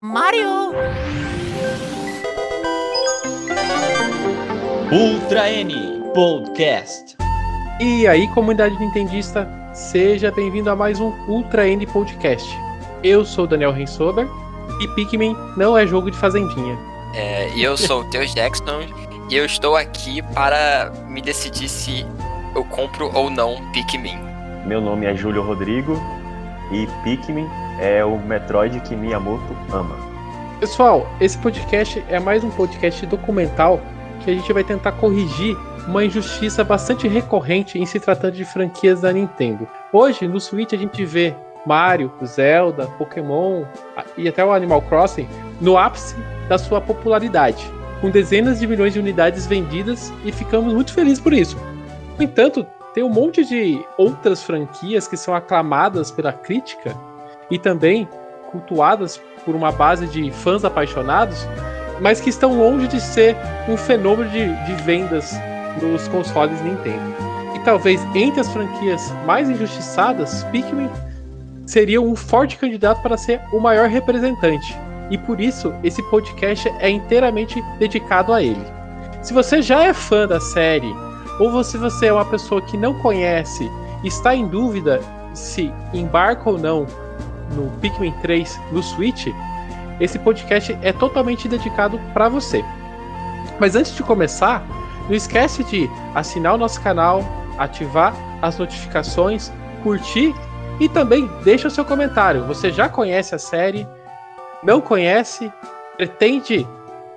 Mario! Ultra N Podcast. E aí, comunidade nintendista, seja bem-vindo a mais um Ultra N Podcast. Eu sou Daniel Rensober e Pikmin não é jogo de fazendinha. É, e eu sou o Teus Jackson e eu estou aqui para me decidir se eu compro ou não Pikmin. Meu nome é Júlio Rodrigo e Pikmin é o Metroid que Miyamoto ama. Pessoal, esse podcast é mais um podcast documental que a gente vai tentar corrigir uma injustiça bastante recorrente em se tratando de franquias da Nintendo. Hoje, no Switch, a gente vê Mario, Zelda, Pokémon e até o Animal Crossing no ápice da sua popularidade, com dezenas de milhões de unidades vendidas e ficamos muito felizes por isso. No entanto, tem um monte de outras franquias que são aclamadas pela crítica e também cultuadas por uma base de fãs apaixonados, mas que estão longe de ser um fenômeno de, de vendas nos consoles Nintendo. E talvez entre as franquias mais injustiçadas, Pikmin seria um forte candidato para ser o maior representante. E por isso esse podcast é inteiramente dedicado a ele. Se você já é fã da série, ou se você é uma pessoa que não conhece, está em dúvida se embarca ou não no Pikmin 3 no Switch, esse podcast é totalmente dedicado para você. Mas antes de começar, não esquece de assinar o nosso canal, ativar as notificações, curtir e também deixa o seu comentário. Você já conhece a série? Não conhece? Pretende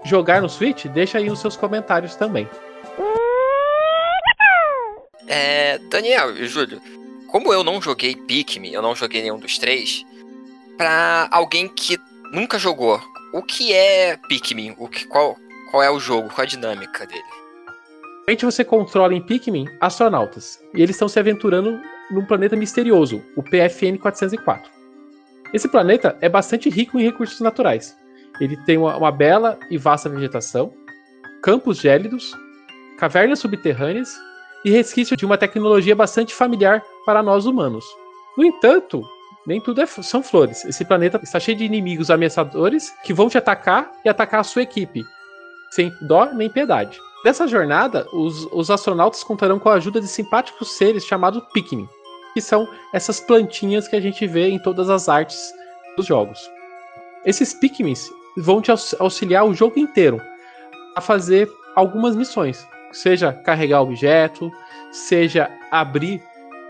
jogar no Switch? Deixa aí os seus comentários também. É, Daniel e Júlio, como eu não joguei Pikmin, eu não joguei nenhum dos três, para alguém que nunca jogou, o que é Pikmin? O que, qual, qual é o jogo? Qual a dinâmica dele? Realmente você controla em Pikmin astronautas. E eles estão se aventurando num planeta misterioso, o PFN 404. Esse planeta é bastante rico em recursos naturais. Ele tem uma, uma bela e vasta vegetação, campos gélidos, cavernas subterrâneas e resquício de uma tecnologia bastante familiar para nós humanos. No entanto, nem tudo é, são flores. Esse planeta está cheio de inimigos ameaçadores que vão te atacar e atacar a sua equipe, sem dó nem piedade. Nessa jornada, os, os astronautas contarão com a ajuda de simpáticos seres chamados Pikmin, que são essas plantinhas que a gente vê em todas as artes dos jogos. Esses Pikmins vão te auxiliar o jogo inteiro a fazer algumas missões, seja carregar objeto, seja abrir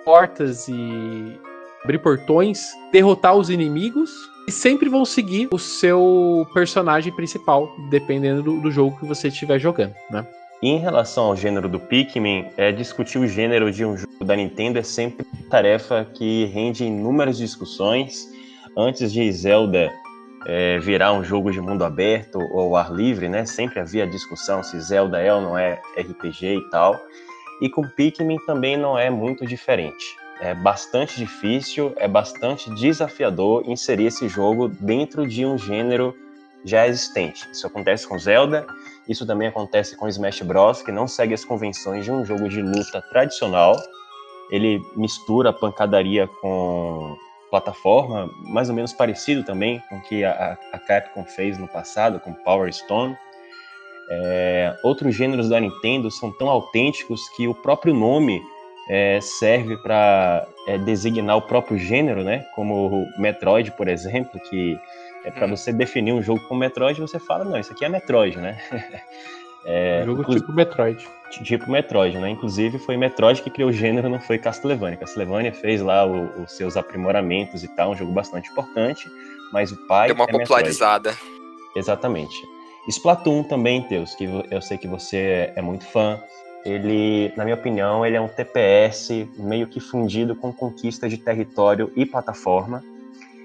portas e abrir portões, derrotar os inimigos e sempre vão seguir o seu personagem principal, dependendo do, do jogo que você estiver jogando, né? em relação ao gênero do Pikmin, é, discutir o gênero de um jogo da Nintendo é sempre tarefa que rende inúmeras discussões. Antes de Zelda é, virar um jogo de mundo aberto ou ar livre, né? Sempre havia discussão se Zelda é ou não é RPG e tal. E com Pikmin também não é muito diferente é bastante difícil, é bastante desafiador inserir esse jogo dentro de um gênero já existente. Isso acontece com Zelda, isso também acontece com Smash Bros, que não segue as convenções de um jogo de luta tradicional. Ele mistura pancadaria com plataforma, mais ou menos parecido também com o que a, Capcom fez no passado com Power Stone. É, outros gêneros da Nintendo são tão autênticos que o próprio nome é, serve para é, designar o próprio gênero, né? Como o Metroid, por exemplo, que é para hum. você definir um jogo como Metroid, você fala, não, isso aqui é Metroid, né? é, jogo tipo Metroid. Tipo Metroid, né? Inclusive foi Metroid que criou o gênero, não foi Castlevania. Castlevania fez lá o, os seus aprimoramentos e tal, um jogo bastante importante, mas o pai. Deu uma é popularizada. Metroid. Exatamente. Splatoon também, Teus, que eu sei que você é muito fã ele, na minha opinião, ele é um TPS meio que fundido com conquista de território e plataforma.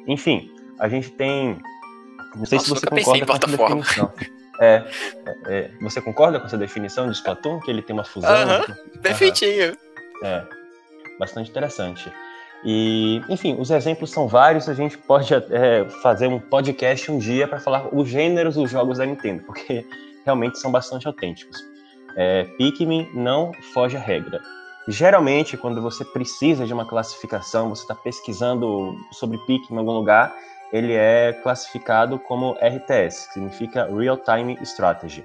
Enfim, a gente tem. Não sei Nossa, se você concorda com essa definição. É, é, é, você concorda com essa definição de Splatoon, que ele tem uma fusão? Aham, uh -huh, perfeitinho. É, bastante interessante. E, enfim, os exemplos são vários. A gente pode é, fazer um podcast um dia para falar os gêneros dos jogos da Nintendo, porque realmente são bastante autênticos é, Pikmin não foge à regra. Geralmente, quando você precisa de uma classificação, você está pesquisando sobre Pikmin em algum lugar, ele é classificado como RTS, que significa Real Time Strategy.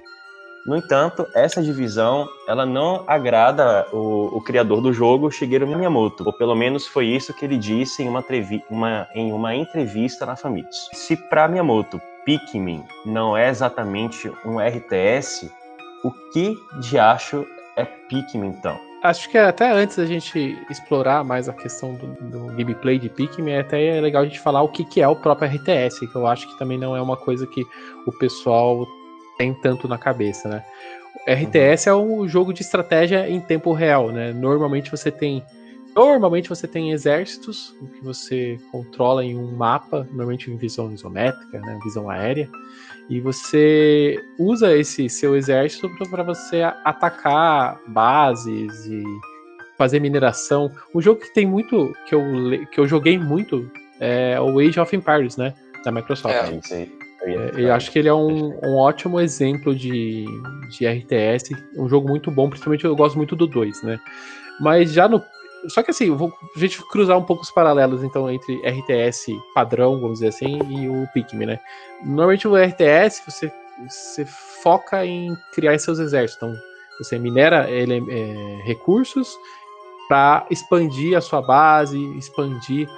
No entanto, essa divisão ela não agrada o, o, criador do jogo, Shigeru Miyamoto, ou pelo menos foi isso que ele disse em uma, uma, em uma entrevista na Famitsu. Se para Miyamoto Pikmin não é exatamente um RTS, o que de acho é Pikmin então? Acho que até antes da gente explorar mais a questão do, do gameplay de Pikmin, é até legal a gente falar o que, que é o próprio RTS, que eu acho que também não é uma coisa que o pessoal tem tanto na cabeça, né? RTS é um jogo de estratégia em tempo real, né? Normalmente você tem normalmente você tem exércitos que você controla em um mapa, normalmente em visão isométrica, né? Visão aérea, e você usa esse seu exército para você atacar bases e fazer mineração. Um jogo que tem muito que eu que eu joguei muito é o Age of Empires, né? Da Microsoft. É, aí. É, eu acho que ele é um, um ótimo exemplo de, de RTS, um jogo muito bom, principalmente eu gosto muito do 2, né? Mas já no. Só que assim, vou a gente cruzar um pouco os paralelos então entre RTS padrão, vamos dizer assim, e o Pikmin, né? Normalmente o RTS você, você foca em criar seus exércitos. Então, você minera ele, é, recursos para expandir a sua base, expandir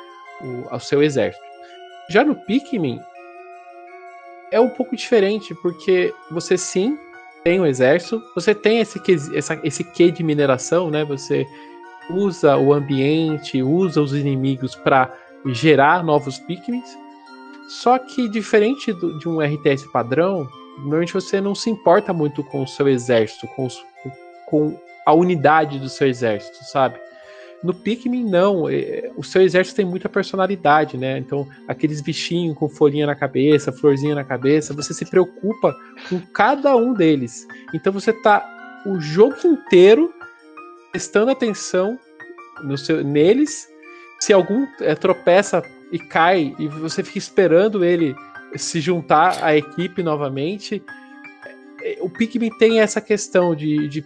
o, o seu exército. Já no Pikmin, é um pouco diferente, porque você sim tem um exército, você tem esse, essa, esse quê de mineração, né? Você usa o ambiente, usa os inimigos para gerar novos Pikmins. Só que diferente do, de um RTS padrão, normalmente você não se importa muito com o seu exército, com, os, com a unidade do seu exército, sabe? No Pikmin, não. É, o seu exército tem muita personalidade, né? Então, aqueles bichinhos com folhinha na cabeça, florzinha na cabeça, você se preocupa com cada um deles. Então, você tá o jogo inteiro prestando atenção seu, neles. Se algum é, tropeça e cai, e você fica esperando ele se juntar à equipe novamente. É, o Pikmin tem essa questão de, de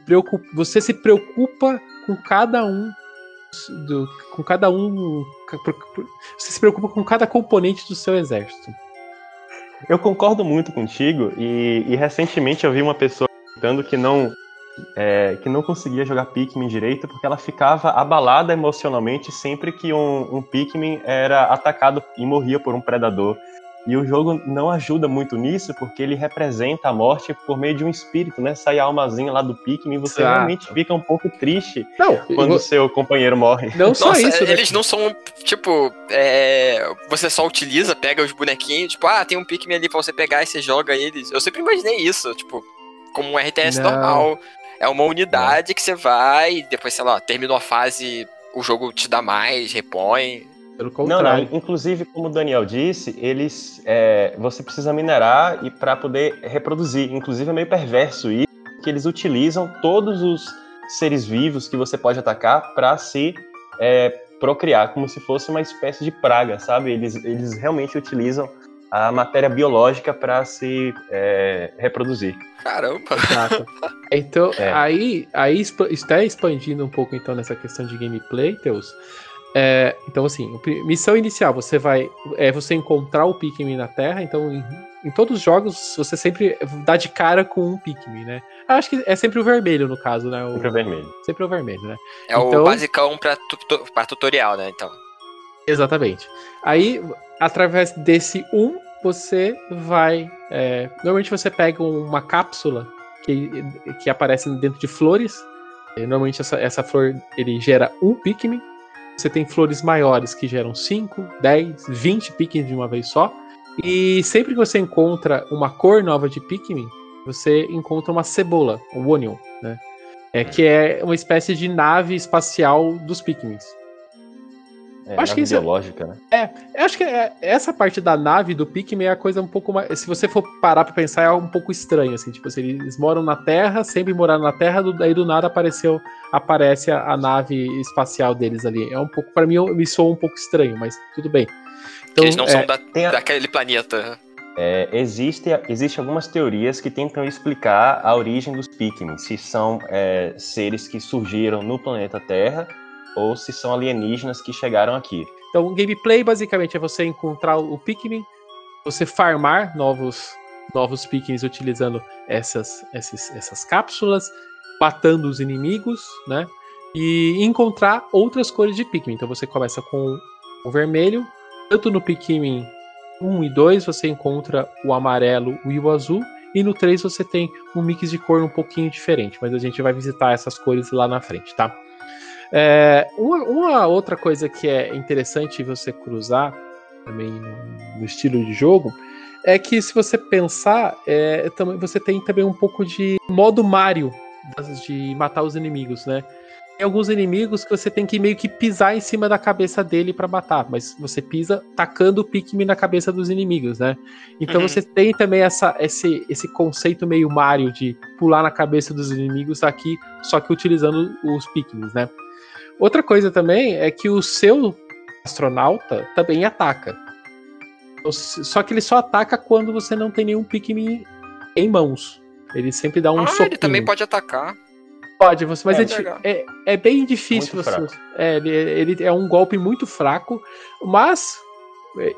você se preocupa com cada um do, com cada um. Você se preocupa com cada componente do seu exército. Eu concordo muito contigo e, e recentemente eu vi uma pessoa comentando que não é, que não conseguia jogar Pikmin direito porque ela ficava abalada emocionalmente sempre que um, um Pikmin era atacado e morria por um predador. E o jogo não ajuda muito nisso, porque ele representa a morte por meio de um espírito, né? Sai a almazinha lá do Pikmin e você Exato. realmente fica um pouco triste não, quando o seu companheiro morre. Não só Nossa, isso. Né? Eles não são, tipo, é... você só utiliza, pega os bonequinhos, tipo, ah, tem um Pikmin ali pra você pegar e você joga eles. Eu sempre imaginei isso, tipo, como um RTS não. normal. É uma unidade que você vai, depois, sei lá, terminou a fase, o jogo te dá mais, repõe. Pelo contrário. Não, não. Inclusive, como o Daniel disse, eles, é, você precisa minerar e para poder reproduzir. Inclusive, é meio perverso isso, que eles utilizam todos os seres vivos que você pode atacar para se é, procriar, como se fosse uma espécie de praga, sabe? Eles, eles realmente utilizam a matéria biológica para se é, reproduzir. Caramba! Exato. Então, é. aí, aí está expandindo um pouco então nessa questão de gameplay, Teus. É, então, assim, missão inicial, você vai. É você encontrar o Pikmin na Terra, então em, em, todos os jogos você sempre dá de cara com um Pikmin, né? Acho que é sempre o vermelho, no caso, né? O, sempre o vermelho. Sempre o vermelho, né? É então, o basicão pra, tu, pra tutorial, né? Então. Exatamente. Aí, através desse um, você vai. É, normalmente você pega uma cápsula que, que aparece dentro de flores. Normalmente essa, essa flor ele gera um Pikmin você tem flores maiores que geram 5, 10, 20 Pikmin de uma vez só. E sempre que você encontra uma cor nova de Pikmin, você encontra uma cebola, o Onion, né? É, que é uma espécie de nave espacial dos Pikmins. É, acho que isso, biológica, né? É, eu acho que é, essa parte da nave do Pikmin é a coisa um pouco mais. Se você for parar pra pensar, é um pouco estranho, assim. Tipo, assim, eles moram na Terra, sempre moraram na Terra, do, daí do nada apareceu, aparece a, a, nave espacial deles ali. É um pouco, para mim, me soa um pouco estranho, mas tudo bem. Então, eles não é, são da, a... daquele planeta. É, existe, existe algumas teorias que tentam explicar a origem dos Pikmin, se são é, seres que surgiram no planeta Terra ou se são alienígenas que chegaram aqui. Então, o gameplay basicamente é você encontrar o Pikmin, você farmar novos novos Pikmins utilizando essas, essas, essas cápsulas, matando os inimigos, né? E encontrar outras cores de Pikmin. Então você começa com o vermelho, tanto no Pikmin 1 e 2 você encontra o amarelo e o azul, e no 3 você tem um mix de cor um pouquinho diferente, mas a gente vai visitar essas cores lá na frente, tá? É, uma, uma, outra coisa que é interessante você cruzar também no, no estilo de jogo é que se você pensar, é, também, você tem também um pouco de modo Mario de matar os inimigos, né? Tem alguns inimigos que você tem que meio que pisar em cima da cabeça dele para matar, mas você pisa tacando o Pikmin na cabeça dos inimigos, né? Então uhum. você tem também essa, esse, esse conceito meio Mario de pular na cabeça dos inimigos aqui, só que utilizando os Pikmins, né? Outra coisa também é que o seu astronauta também ataca. Só que ele só ataca quando você não tem nenhum Pikmin em mãos. Ele sempre dá um ah, ele também pode atacar. Pode, você, mas é, é, é, é bem difícil muito você. É, ele, ele, é um golpe muito fraco, mas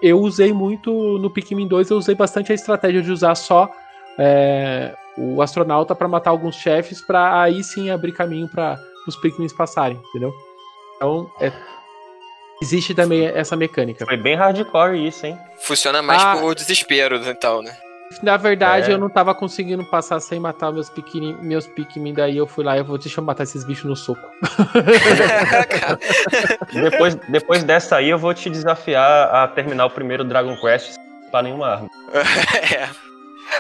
eu usei muito no Pikmin 2, eu usei bastante a estratégia de usar só é, o astronauta para matar alguns chefes, para aí sim abrir caminho para os Pikmins passarem, entendeu? Então, é, existe também essa mecânica. Foi bem hardcore isso, hein? Funciona mais ah, por desespero, então, né? Na verdade, é. eu não tava conseguindo passar sem matar meus Pikmin, meus Pikmin, daí eu fui lá e eu vou deixa eu matar esses bichos no soco. depois, depois dessa aí, eu vou te desafiar a terminar o primeiro Dragon Quest para nenhuma arma. é.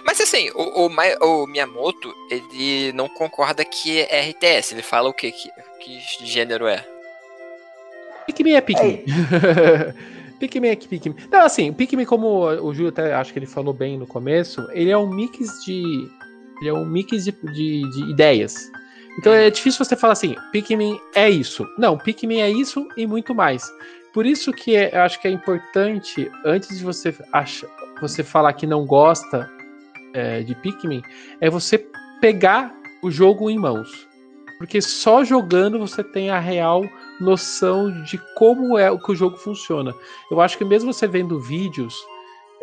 Mas assim, o, o, o, Miyamoto, ele não concorda que é RTS, ele fala o quê? Que, que gênero é? Pikmin é Pikmin. Pikmin é Pikmin. Não, assim, Pikmin, como o Júlio até acho que ele falou bem no começo, ele é um mix de. Ele é um mix de, de, de ideias. Então é difícil você falar assim, Pikmin é isso. Não, Pikmin é isso e muito mais. Por isso que é, eu acho que é importante, antes de você, acha, você falar que não gosta é, de Pikmin, é você pegar o jogo em mãos. Porque só jogando você tem a real noção de como é o que o jogo funciona. Eu acho que mesmo você vendo vídeos,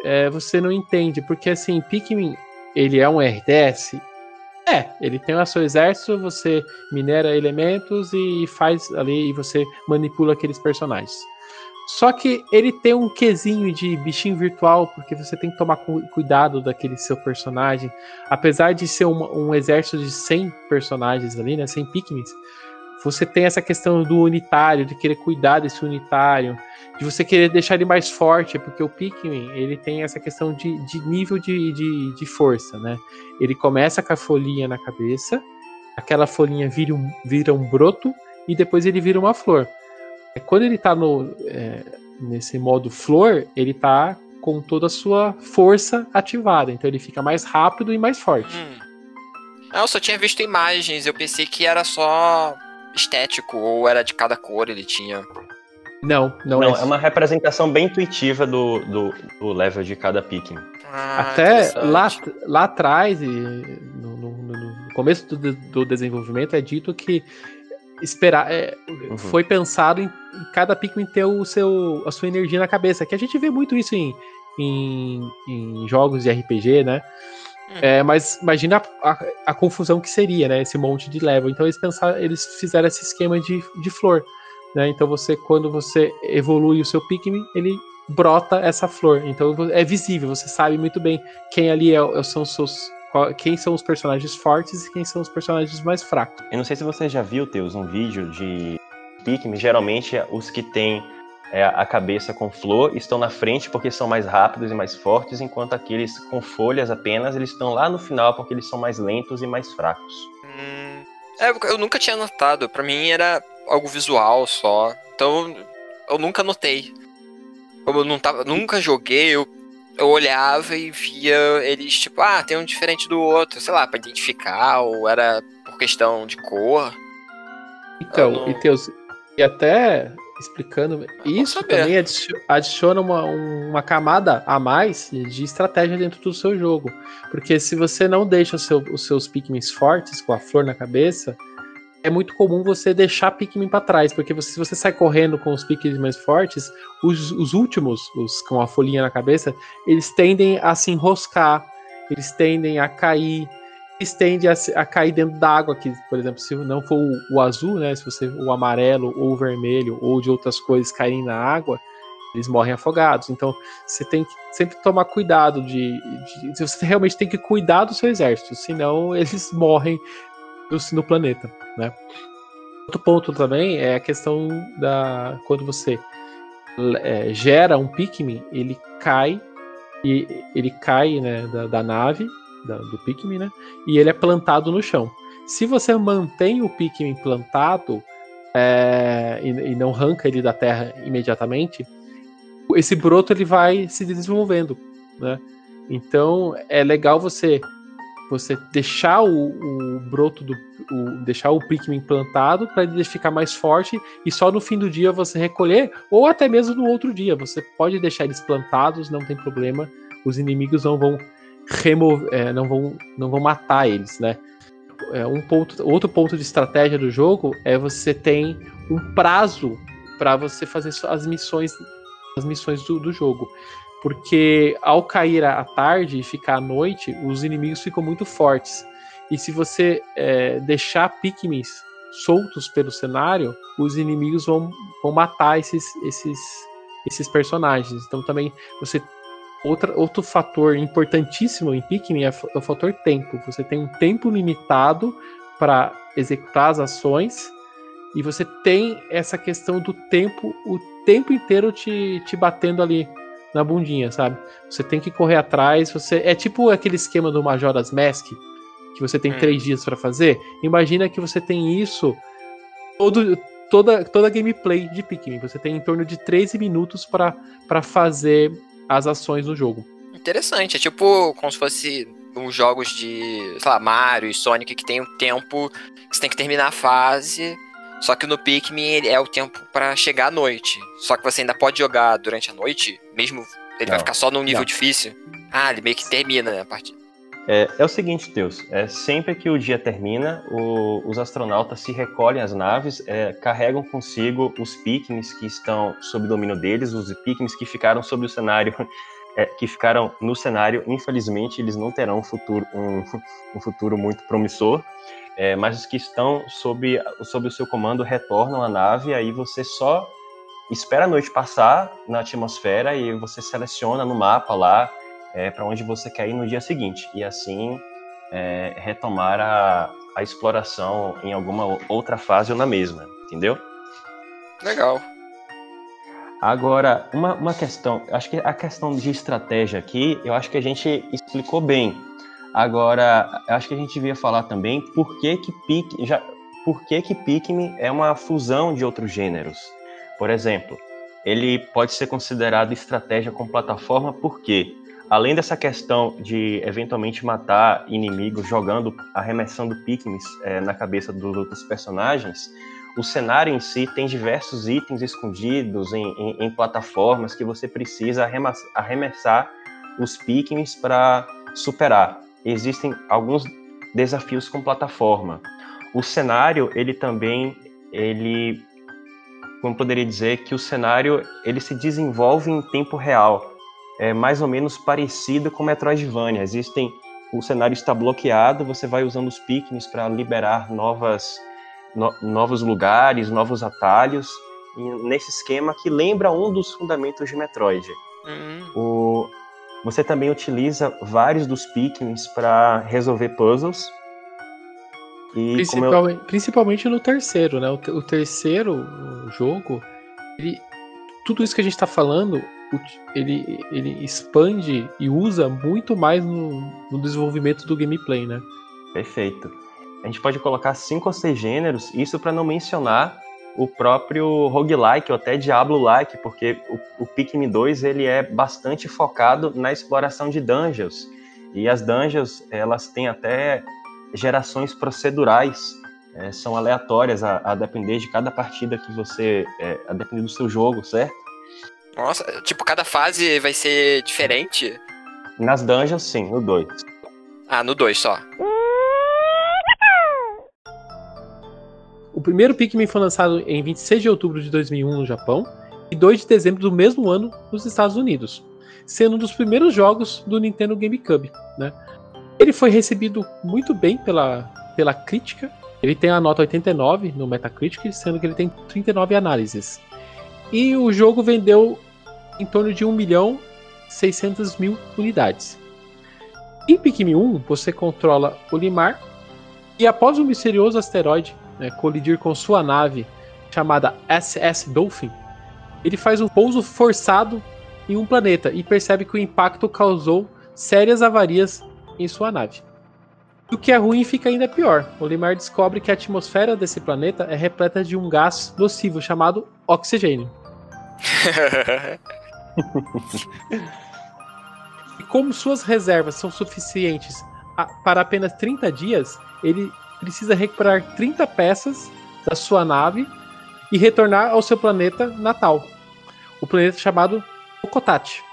é, você não entende, porque assim, Pikmin, ele é um RTS? É, ele tem o seu exército, você minera elementos e faz ali, e você manipula aqueles personagens. Só que ele tem um quesinho de bichinho virtual, porque você tem que tomar cuidado daquele seu personagem. Apesar de ser um, um exército de 100 personagens ali, né, 100 Pikmins, você tem essa questão do unitário, de querer cuidar desse unitário, de você querer deixar ele mais forte, porque o Pikmin, ele tem essa questão de, de nível de, de, de, força, né? Ele começa com a folhinha na cabeça, aquela folhinha vira um, vira um broto, e depois ele vira uma flor. Quando ele tá no, é, nesse modo flor, ele tá com toda a sua força ativada, então ele fica mais rápido e mais forte. Hum. Eu só tinha visto imagens, eu pensei que era só estético ou era de cada cor ele tinha? Não, não, não é. é uma representação bem intuitiva do, do, do level de cada Pikmin. Ah, Até lá, lá atrás, no, no, no começo do, do, desenvolvimento, é dito que esperar é, uhum. foi pensado em, em, cada Pikmin ter o seu, a sua energia na cabeça. Que a gente vê muito isso em, em, em jogos de RPG, né? Uhum. É, mas imagina a, a, a, confusão que seria, né? Esse monte de level. Então eles pensaram, eles fizeram esse esquema de, de flor. Né? Então você, quando você evolui o seu Pikmin, ele brota essa flor. Então é visível, você sabe muito bem quem ali é, é são os seus. Quem são os personagens fortes e quem são os personagens mais fracos. Eu não sei se você já viu, Teus, um vídeo de Pikmin. Geralmente os que têm é, a cabeça com flor estão na frente porque são mais rápidos e mais fortes, enquanto aqueles com folhas apenas eles estão lá no final porque eles são mais lentos e mais fracos. Hum, é, eu nunca tinha notado. Para mim era algo visual só. Então eu nunca notei. Como eu não tava, nunca joguei, eu, eu olhava e via eles tipo, ah, tem um diferente do outro, sei lá, para identificar ou era por questão de cor. Então, não... e teus e até explicando. Isso também adiciona uma, uma camada a mais de estratégia dentro do seu jogo. Porque se você não deixa seu, os seus Pikmins fortes com a flor na cabeça, é muito comum você deixar Pikmin para trás, porque você, se você sai correndo com os Pikmin mais fortes, os, os últimos, os com a folhinha na cabeça, eles tendem a se enroscar, eles tendem a cair, eles tendem a, a cair dentro d'água, que, por exemplo, se não for o, o, azul, né, se você o amarelo ou o vermelho ou de outras coisas caírem na água, eles morrem afogados. Então, você tem que sempre tomar cuidado de, de você realmente tem que cuidar do seu exército, senão eles morrem no, no planeta, né? Outro ponto também é a questão da quando você é, gera um Pikmin, ele cai e ele cai né, da, da nave do Pikmin, né? E ele é plantado no chão. Se você mantém o Pikmin plantado é, e, e, não arranca ele da terra imediatamente, esse broto ele vai se desenvolvendo, né? Então é legal você você deixar o, o broto do o, deixar o Pikmin plantado para ele ficar mais forte e só no fim do dia você recolher ou até mesmo no outro dia você pode deixar eles plantados não tem problema os inimigos não vão remover é, não vão não vão matar eles né é, um ponto outro ponto de estratégia do jogo é você tem um prazo para você fazer as missões as missões do, do jogo porque ao cair a tarde e ficar à noite, os inimigos ficam muito fortes. E se você é, deixar Pikmins soltos pelo cenário, os inimigos vão, vão matar esses, esses, esses personagens. Então também você outra, outro fator importantíssimo em Pikmin é, é o fator tempo. Você tem um tempo limitado para executar as ações e você tem essa questão do tempo o tempo inteiro te, te batendo ali na bundinha, sabe? Você tem que correr atrás. Você é tipo aquele esquema do Majora's Mask que você tem hum. três dias para fazer. Imagina que você tem isso todo, toda toda gameplay de Pikmin. Você tem em torno de 13 minutos para fazer as ações no jogo. Interessante, é tipo como se fosse uns jogos de, sei lá, Mario e Sonic que tem um tempo que você tem que terminar a fase só que no Pikmin é o tempo para chegar à noite. Só que você ainda pode jogar durante a noite, mesmo ele não, vai ficar só num nível não. difícil. Ah, ele meio que termina né, a partida. É, é, o seguinte, Deus, é, sempre que o dia termina, o, os astronautas se recolhem às naves, é, carregam consigo os Pikmins que estão sob domínio deles, os Pikmins que ficaram sob o cenário, é, que ficaram no cenário, infelizmente eles não terão um futuro, um, um futuro muito promissor, é, mas os que estão sob, sob o seu comando retornam à nave, aí você só espera a noite passar na atmosfera e você seleciona no mapa lá é, para onde você quer ir no dia seguinte. E assim é, retomar a, a exploração em alguma outra fase ou na mesma, entendeu? Legal. Agora, uma, uma questão, acho que a questão de estratégia aqui, eu acho que a gente explicou bem. Agora, acho que a gente devia falar também por que que Pikmin, já, por que que Pikmin é uma fusão de outros gêneros. Por exemplo, ele pode ser considerado estratégia com plataforma porque, além dessa questão de eventualmente matar inimigos jogando, arremessando Pikmin é, na cabeça dos outros personagens, o cenário em si tem diversos itens escondidos em, em, em plataformas que você precisa arremessar os Pikmins para superar existem alguns desafios com plataforma. O cenário, ele também, ele, como poderia dizer, que o cenário ele se desenvolve em tempo real, é mais ou menos parecido com Metroidvania. Existem, o cenário está bloqueado, você vai usando os pickings para liberar novas, no, novos lugares, novos atalhos, nesse esquema que lembra um dos fundamentos de Metroid. Uhum. O, você também utiliza vários dos Pikmins para resolver puzzles. Principal, eu... Principalmente no terceiro, né? O, o terceiro jogo, ele, tudo isso que a gente está falando, ele, ele expande e usa muito mais no, no desenvolvimento do gameplay, né? Perfeito. A gente pode colocar cinco ou seis gêneros, isso para não mencionar o próprio roguelike, ou até Diablo-like, porque o, o Pikmin 2 ele é bastante focado na exploração de dungeons. E as dungeons, elas têm até gerações procedurais, é, são aleatórias a, a, depender de cada partida que você... É, a depender do seu jogo, certo? Nossa, tipo, cada fase vai ser diferente? Nas dungeons, sim, no 2. Ah, no 2 só. O primeiro Pikmin foi lançado em 26 de outubro de 2001 no Japão e 2 de dezembro do mesmo ano nos Estados Unidos, sendo um dos primeiros jogos do Nintendo GameCube. Né? Ele foi recebido muito bem pela, pela crítica. Ele tem a nota 89 no Metacritic, sendo que ele tem 39 análises. E o jogo vendeu em torno de 1 milhão 600 mil unidades. Em Pikmin 1, você controla o Limar e após um misterioso asteroide né, colidir com sua nave chamada SS Dolphin, ele faz um pouso forçado em um planeta e percebe que o impacto causou sérias avarias em sua nave. O que é ruim fica ainda pior. O Limar descobre que a atmosfera desse planeta é repleta de um gás nocivo chamado oxigênio. e como suas reservas são suficientes para apenas 30 dias, ele precisa recuperar 30 peças da sua nave e retornar ao seu planeta natal, o planeta chamado Okotati,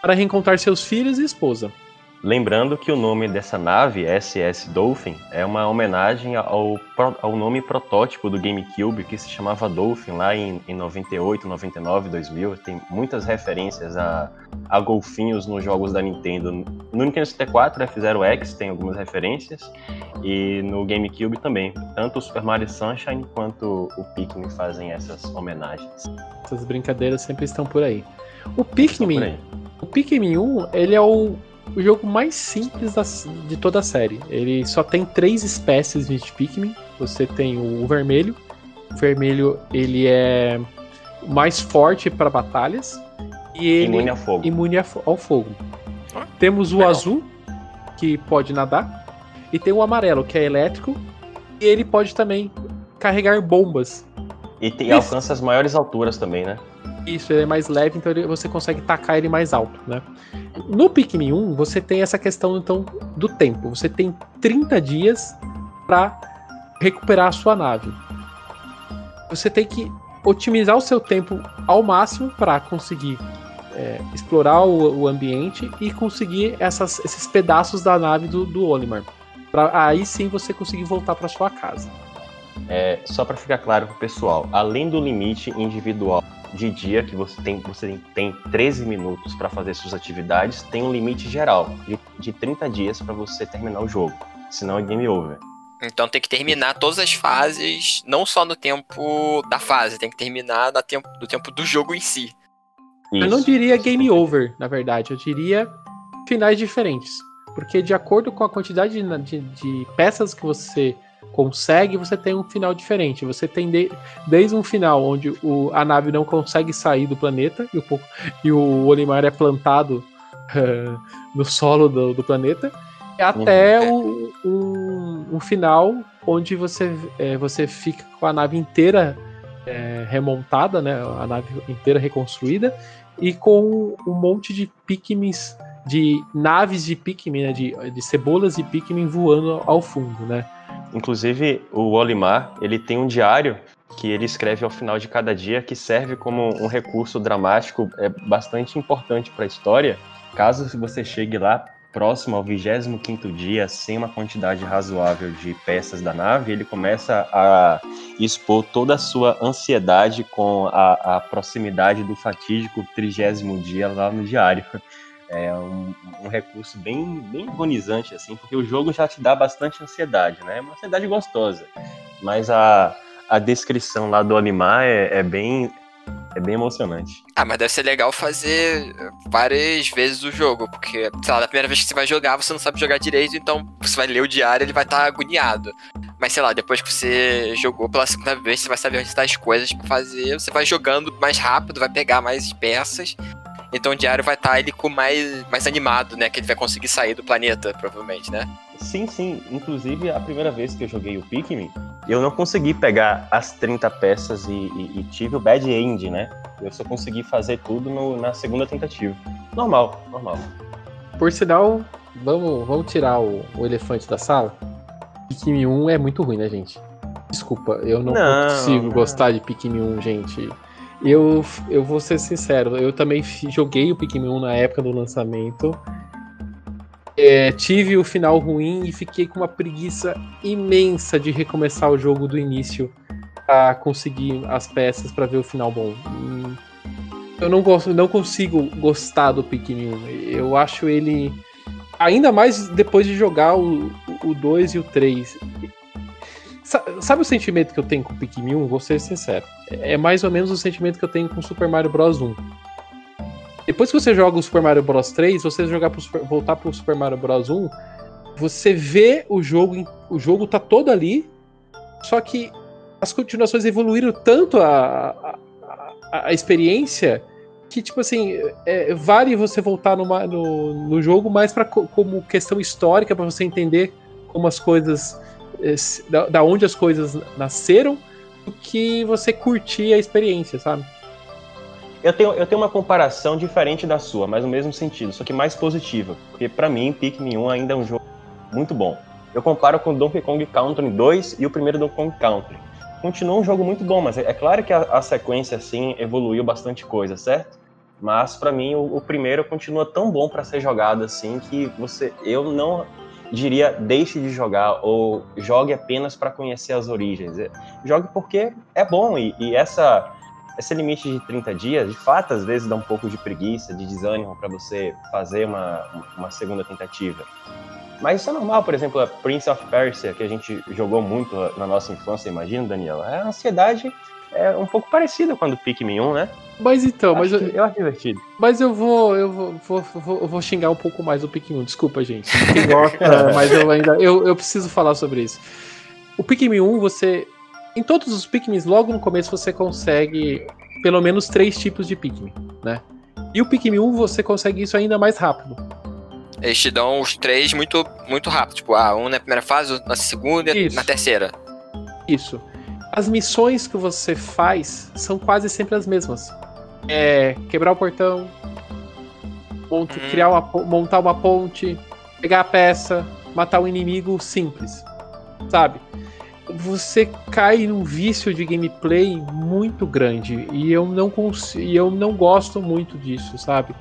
para reencontrar seus filhos e esposa. Lembrando que o nome dessa nave, SS Dolphin, é uma homenagem ao, ao nome protótipo do GameCube que se chamava Dolphin lá em, em 98, 99, 2000. Tem muitas referências a, a golfinhos nos jogos da Nintendo. No Nintendo 64, F-Zero-X tem algumas referências e no GameCube também. Tanto o Super Mario Sunshine quanto o Pikmin fazem essas homenagens. Essas brincadeiras sempre estão por aí. O Pikmin, o Pikmin 1, ele é o o jogo mais simples da, de toda a série. Ele só tem três espécies de Pikmin. Você tem o vermelho. O vermelho ele é mais forte para batalhas. E ele imune ao fogo. Imune ao fogo. Temos o Legal. azul, que pode nadar. E tem o amarelo, que é elétrico. E ele pode também carregar bombas. E, te, alcança as maiores alturas também, né? Isso, ele é mais leve, então ele, você consegue tacar ele mais alto, né? No Pikmin 1, você tem essa questão então do tempo. Você tem 30 dias para recuperar a sua nave. Você tem que otimizar o seu tempo ao máximo para conseguir é, explorar o, o, ambiente e conseguir essas, esses pedaços da nave do, do Olimar. Pra aí sim você conseguir voltar para sua casa. É, só para ficar claro para o pessoal, além do limite individual de dia que você tem, você tem 13 minutos para fazer suas atividades, tem um limite geral de, de 30 dias para você terminar o jogo. Senão é game over. Então tem que terminar todas as fases, não só no tempo da fase, tem que terminar no tempo, do tempo do jogo em si. Isso. Eu não diria game over, na verdade, eu diria finais diferentes. Porque de acordo com a quantidade de, de, de peças que você consegue, você tem um final diferente. Você tem de, desde um final onde o, a nave não consegue sair do planeta e o, e o Olimar é plantado uh, no solo do, do planeta, até uhum. o, um, um, final onde você, é, você fica com a nave inteira é, remontada, né, a nave inteira reconstruída, e com um monte de Pikmins, de naves de Pikmin, né, de, de cebolas e Pikmin voando ao fundo, né? Inclusive, o Olimar, ele tem um diário que ele escreve ao final de cada dia que serve como um recurso dramático é bastante importante para a história. Caso você chegue lá próximo ao 25º dia sem uma quantidade razoável de peças da nave, ele começa a expor toda a sua ansiedade com a, a proximidade do fatídico trigésimo dia lá no diário. É um, um, recurso bem, bem agonizante, assim, porque o jogo já te dá bastante ansiedade, né? É uma ansiedade gostosa. Mas a, a descrição lá do animar é, é bem. É bem emocionante. Ah, mas deve ser legal fazer várias vezes o jogo, porque, sei lá, na primeira vez que você vai jogar, você não sabe jogar direito, então você vai ler o diário ele vai estar tá agoniado. Mas sei lá, depois que você jogou pela segunda vez, você vai saber onde estão as coisas para fazer, você vai jogando mais rápido, vai pegar mais peças então o diário vai estar tá ele com mais, mais animado, né? Que ele vai conseguir sair do planeta, provavelmente, né? Sim, sim. Inclusive, a primeira vez que eu joguei o Pikmin, eu não consegui pegar as 30 peças e, e, e tive o bad end, né? Eu só consegui fazer tudo no, na segunda tentativa. Normal, normal. Por sinal, vamos, vamos tirar o, o elefante da sala. Pikmin 1 é muito ruim, né, gente? Desculpa, eu não, não consigo não. gostar de Pikmin 1, gente. Eu, eu vou ser sincero, eu também joguei o Pikmin 1 na época do lançamento. É, tive o final ruim e fiquei com uma preguiça imensa de recomeçar o jogo do início pra conseguir as peças para ver o final bom. Hum, eu não gosto, não consigo gostar do Pikmin 1. Eu acho ele ainda mais depois de jogar o, o 2 e o 3. Sabe o sentimento que eu tenho com o Pikmin 1? Vou ser sincero. É mais ou menos o sentimento que eu tenho com o Super Mario Bros 1. Depois que você joga o Super Mario Bros 3, você jogar pro Super, voltar pro Super Mario Bros 1, você vê o jogo, o jogo tá todo ali, só que as continuações evoluíram tanto a, a, a experiência que, tipo assim, é, vale você voltar no, no jogo mais para como questão histórica, para você entender como as coisas. Da, da onde as coisas nasceram, do que você curtir a experiência, sabe? Eu tenho, eu tenho uma comparação diferente da sua, mas no mesmo sentido, só que mais positiva. Porque para mim, Pikmin 1 ainda é um jogo muito bom. Eu comparo com Donkey Kong Country 2 e o primeiro Donkey Kong Country continua um jogo muito bom, mas é, é claro que a, a sequência assim evoluiu bastante coisa, certo? Mas para mim o, o, primeiro continua tão bom para ser jogado assim que você eu não diria deixe de jogar ou jogue apenas para conhecer as origens. É, jogue porque é bom e, e essa esse limite de 30 dias, de fato, às vezes dá um pouco de preguiça, de desânimo para você fazer uma, uma segunda tentativa. Mas isso é normal, por exemplo, a Prince of Persia, que a gente jogou muito na nossa infância, imagina, Daniela. A ansiedade é um pouco parecida com a do Pikmin 1, né? Mas então, mas eu, eu acho divertido. Mas eu vou, eu vou, vou, vou, vou xingar um pouco mais o Pikmin 1, desculpa, gente. Quem gosta, mas eu ainda eu, eu preciso falar sobre isso. O Pikmin 1, você em todos os Pikmins, logo no começo você consegue pelo menos três tipos de Pikmin, né? E o Pikmin 1 você consegue isso ainda mais rápido. Eles te dão os três muito, muito rápido. Tipo, ah, um na primeira fase, na segunda e na terceira. Isso. As missões que você faz são quase sempre as mesmas. É quebrar o portão, hum. criar uma, montar uma ponte, pegar a peça, matar um inimigo simples. Sabe? Você cai num vício de gameplay muito grande. E eu não consigo. E eu não gosto muito disso, sabe?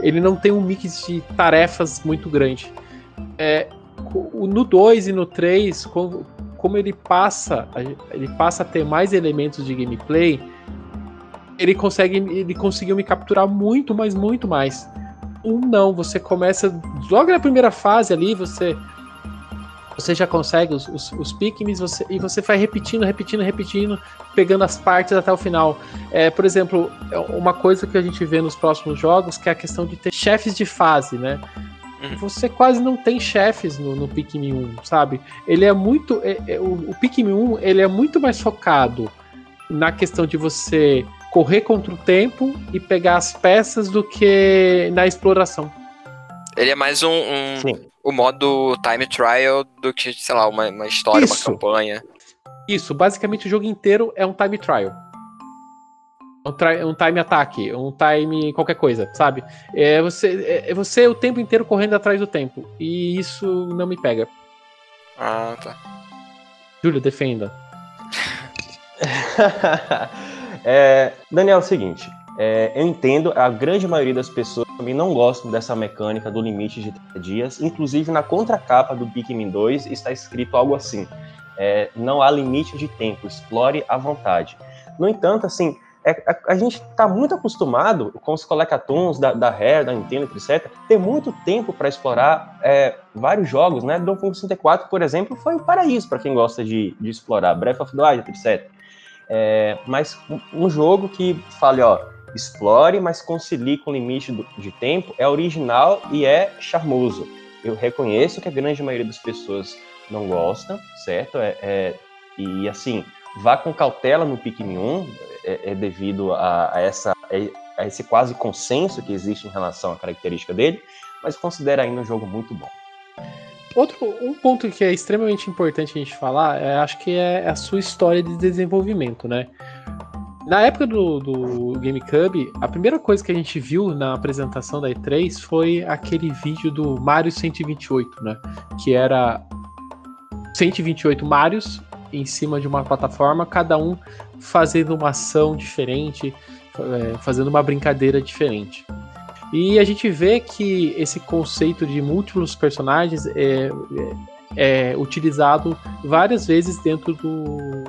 ele não tem um mix de tarefas muito grande. É, no 2 e no 3, como, ele passa, ele passa a ter mais elementos de gameplay, ele consegue, ele conseguiu me capturar muito, mas muito mais. Um não, você começa logo na primeira fase ali, você você já consegue os, os, os Pikmin você, e você vai repetindo, repetindo, repetindo, pegando as partes até o final. É, por exemplo, é uma coisa que a gente vê nos próximos jogos que é a questão de ter chefes de fase, né? Uhum. Você quase não tem chefes no, no Pikmin 1, sabe? Ele é muito. É, é, o, o Pikmin 1 ele é muito mais focado na questão de você correr contra o tempo e pegar as peças do que na exploração. Ele é mais um, um o modo time trial do que, sei lá, uma, uma história, Isso. uma campanha. Isso, basicamente o jogo inteiro é um time trial. Um, um time ataque, um time qualquer coisa, sabe? É você, é, é você o tempo inteiro correndo atrás do tempo. E isso não me pega. Ah, tá. Júlio, defenda. é, Daniel, é o seguinte. É, eu entendo, a grande maioria das pessoas também não gostam dessa mecânica do limite de 30 dias. Inclusive, na contracapa do Pikmin 2 está escrito algo assim: é, não há limite de tempo, explore à vontade. No entanto, assim, é, a, a, gente está muito acostumado com os collecatons da, da Rare, da Nintendo, etc., ter muito tempo para explorar é, vários jogos, né? Donkey Kong 64, por exemplo, foi o um paraíso para quem gosta de, de explorar, Breath of the Wild, etc. É, mas um jogo que fale, ó, explore, mas concilie com limite de tempo, é original e é charmoso. Eu reconheço que a grande maioria das pessoas não gosta, certo? É, é e assim, vá com cautela no Pikmin 1, é, é devido a, a essa, é, a esse quase consenso que existe em relação à característica dele, mas considera ainda um jogo muito bom. Outro um ponto que é extremamente importante a gente falar, é, acho que é a sua história de desenvolvimento, né? Na época do, do GameCube, a primeira coisa que a gente viu na apresentação da E3 foi aquele vídeo do Mario 128, né? Que era 128 Marios em cima de uma plataforma, cada um fazendo uma ação diferente, é, fazendo uma brincadeira diferente. E a gente vê que esse conceito de múltiplos personagens é, é, é utilizado várias vezes dentro do,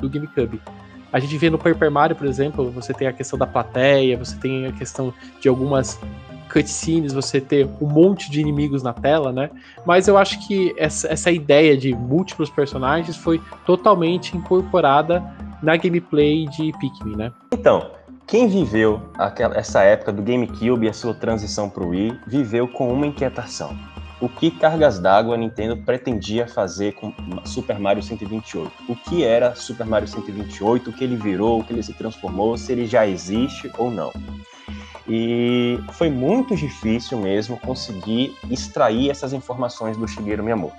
do GameCube. A gente vê no Paper Mario, por exemplo, você tem a questão da plateia, você tem a questão de algumas cutscenes, você ter um monte de inimigos na tela, né? Mas eu acho que essa, essa ideia de múltiplos personagens foi totalmente incorporada na gameplay de Pikmin, né? Então, quem viveu aquela, essa época do GameCube e a sua transição para o Wii, viveu com uma inquietação. O que cargas d'água a Nintendo pretendia fazer com Super Mario 128? O que era Super Mario 128? O que ele virou? O que ele se transformou? Se ele já existe ou não? E foi muito difícil mesmo conseguir extrair essas informações do Shigeru Miyamoto.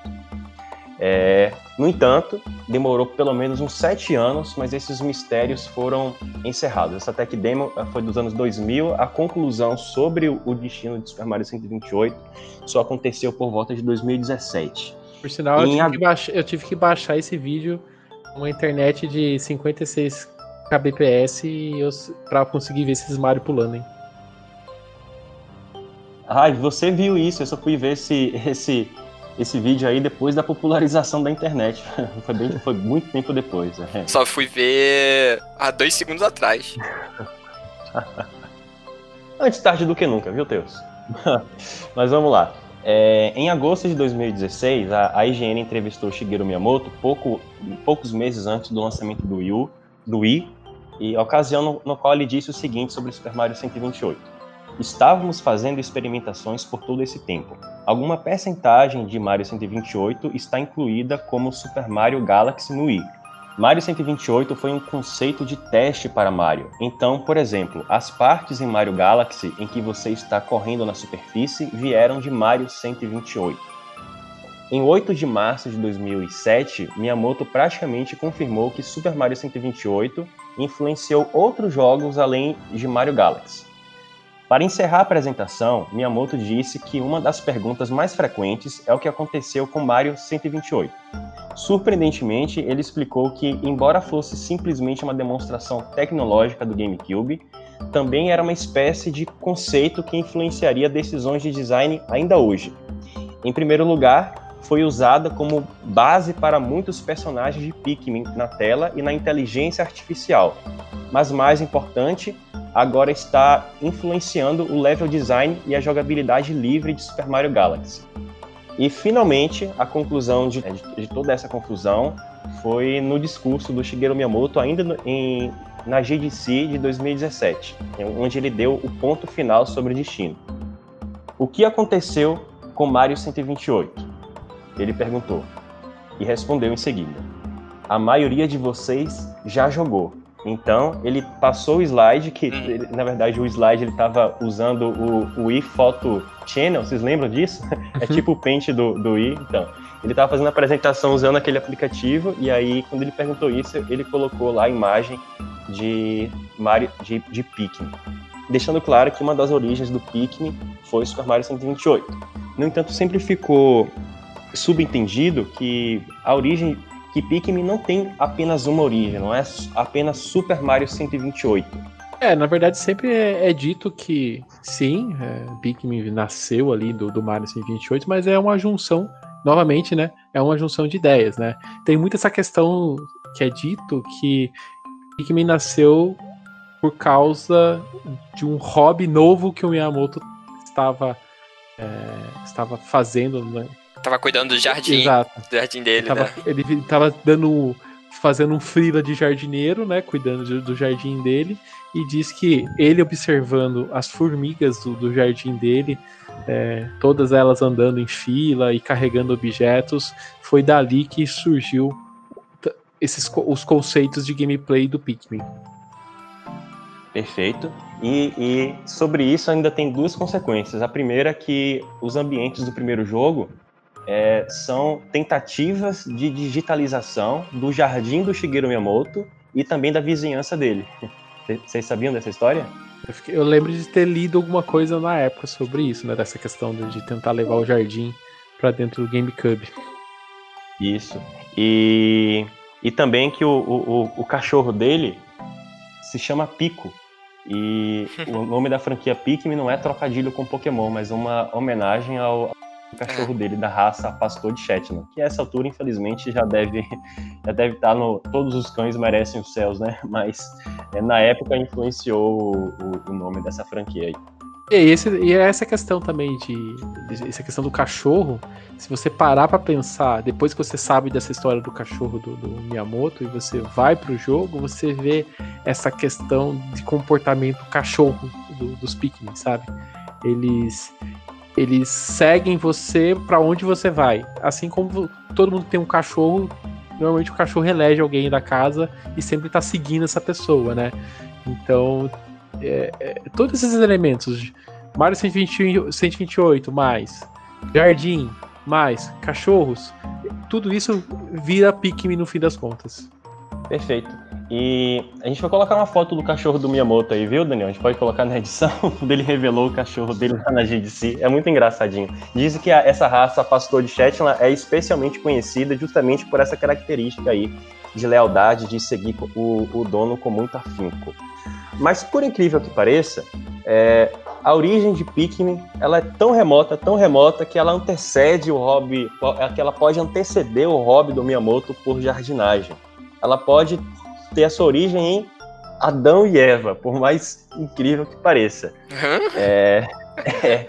É, no entanto, demorou pelo menos uns sete anos, mas esses mistérios foram encerrados. Essa tech demo foi dos anos 2000. A conclusão sobre o destino de Super Mario 128 só aconteceu por volta de 2017. Por sinal, eu tive, baixar, eu tive, que baixar esse vídeo numa internet de 56 kbps para conseguir ver esses Mario pulando, hein? Ai, você viu isso, eu só fui ver esse, esse, esse vídeo aí depois da popularização da internet. foi, bem, foi muito tempo depois. É. Só fui ver há dois segundos atrás. Antes tarde do que nunca, viu, Teus? Mas vamos lá. É, em agosto de 2016, a, a IGN entrevistou Shigeru Miyamoto pouco, poucos meses antes do lançamento do Wii, do Wii e a ocasião no, no qual ele disse o seguinte sobre Super Mario 128. Estávamos fazendo experimentações por todo esse tempo. Alguma percentagem de Mario 128 está incluída como Super Mario Galaxy no Wii. Mario 128 foi um conceito de teste para Mario. Então, por exemplo, as partes em Mario Galaxy em que você está correndo na superfície vieram de Mario 128. Em 8 de março de 2007, Miyamoto praticamente confirmou que Super Mario 128 influenciou outros jogos além de Mario Galaxy. Para encerrar a apresentação, Miyamoto disse que uma das perguntas mais frequentes é o que aconteceu com Mario 128. Surpreendentemente, ele explicou que, embora fosse simplesmente uma demonstração tecnológica do GameCube, também era uma espécie de conceito que influenciaria decisões de design ainda hoje. Em primeiro lugar, foi usada como base para muitos personagens de Pikmin na tela e na inteligência artificial. Mas mais importante, agora está influenciando o level design e a jogabilidade livre de Super Mario Galaxy. E finalmente, a conclusão de, de toda essa confusão foi no discurso do Shigeru Miyamoto, ainda no, em, na GDC de 2017, onde ele deu o ponto final sobre o destino. O que aconteceu com Mario 128? Ele perguntou e respondeu em seguida: A maioria de vocês já jogou, então, ele passou o slide, que hum. ele, na verdade o slide ele estava usando o, o iPhoto Channel, vocês lembram disso? é tipo o Paint do, do i. Então, ele estava fazendo a apresentação usando aquele aplicativo, e aí, quando ele perguntou isso, ele colocou lá a imagem de, Mario, de, de Pikmin. Deixando claro que uma das origens do Pikmin foi Super Mario 128. No entanto, sempre ficou subentendido que a origem que Pikmin não tem apenas uma origem, não é apenas Super Mario 128. É, na verdade sempre é, é dito que sim, é, Pikmin nasceu ali do, do Mario 128, mas é uma junção, novamente, né? É uma junção de ideias, né? Tem muito essa questão que é dito que Pikmin nasceu por causa de um hobby novo que o Miyamoto estava, é, estava fazendo né, Tava cuidando do jardim. Exato. Do jardim dele, ele tava, né? Ele tava dando. fazendo um frila de jardineiro, né? Cuidando do, do jardim dele. E diz que ele observando as formigas do, do jardim dele, é, todas elas andando em fila e carregando objetos, foi dali que surgiu esses, os conceitos de gameplay do Pikmin. Perfeito. E, e, sobre isso ainda tem duas consequências. A primeira é que os ambientes do primeiro jogo é, são tentativas de digitalização do jardim do Shigeru Miyamoto e também da vizinhança dele. Vocês sabiam dessa história? Eu, fiquei, eu, lembro de ter lido alguma coisa na época sobre isso, né? Dessa questão de, de tentar levar o jardim para dentro do GameCube. Isso. E, e também que o, o, o cachorro dele se chama Pico. E o nome da franquia Pikmin não é trocadilho com Pokémon, mas uma homenagem ao o cachorro dele da raça Pastor de Shetland, que a essa altura, infelizmente, já deve já deve estar no todos os cães merecem os céus, né? Mas é, na época influenciou o, o, o nome dessa franquia aí. E, esse, e é essa questão também de, de, essa questão do cachorro. Se você parar para pensar, depois que você sabe dessa história do cachorro do, do Miyamoto e você vai pro jogo, você vê essa questão de comportamento cachorro do, dos Pikmin, sabe? Eles eles seguem você para onde você vai. Assim como todo mundo tem um cachorro, normalmente o cachorro elege alguém da casa e sempre tá seguindo essa pessoa, né? Então, é, é, todos esses elementos, Mario 120, 128 mais jardim mais cachorros, tudo isso vira Pikmin no fim das contas. Perfeito. E a gente vai colocar uma foto do cachorro do Miyamoto aí, viu, Daniel? A gente pode colocar na edição, quando ele revelou o cachorro dele lá na GDC. É muito engraçadinho. Dizem que a, essa raça pastor de Shetland é especialmente conhecida justamente por essa característica aí de lealdade, de seguir o, o dono com muito afinco. Mas por incrível que pareça, é, a origem de Pikmin ela é tão remota, tão remota que ela antecede o hobby, que ela pode anteceder o hobby do Miyamoto por jardinagem. Ela pode ter a sua origem em Adão e Eva, por mais incrível que pareça. É, é,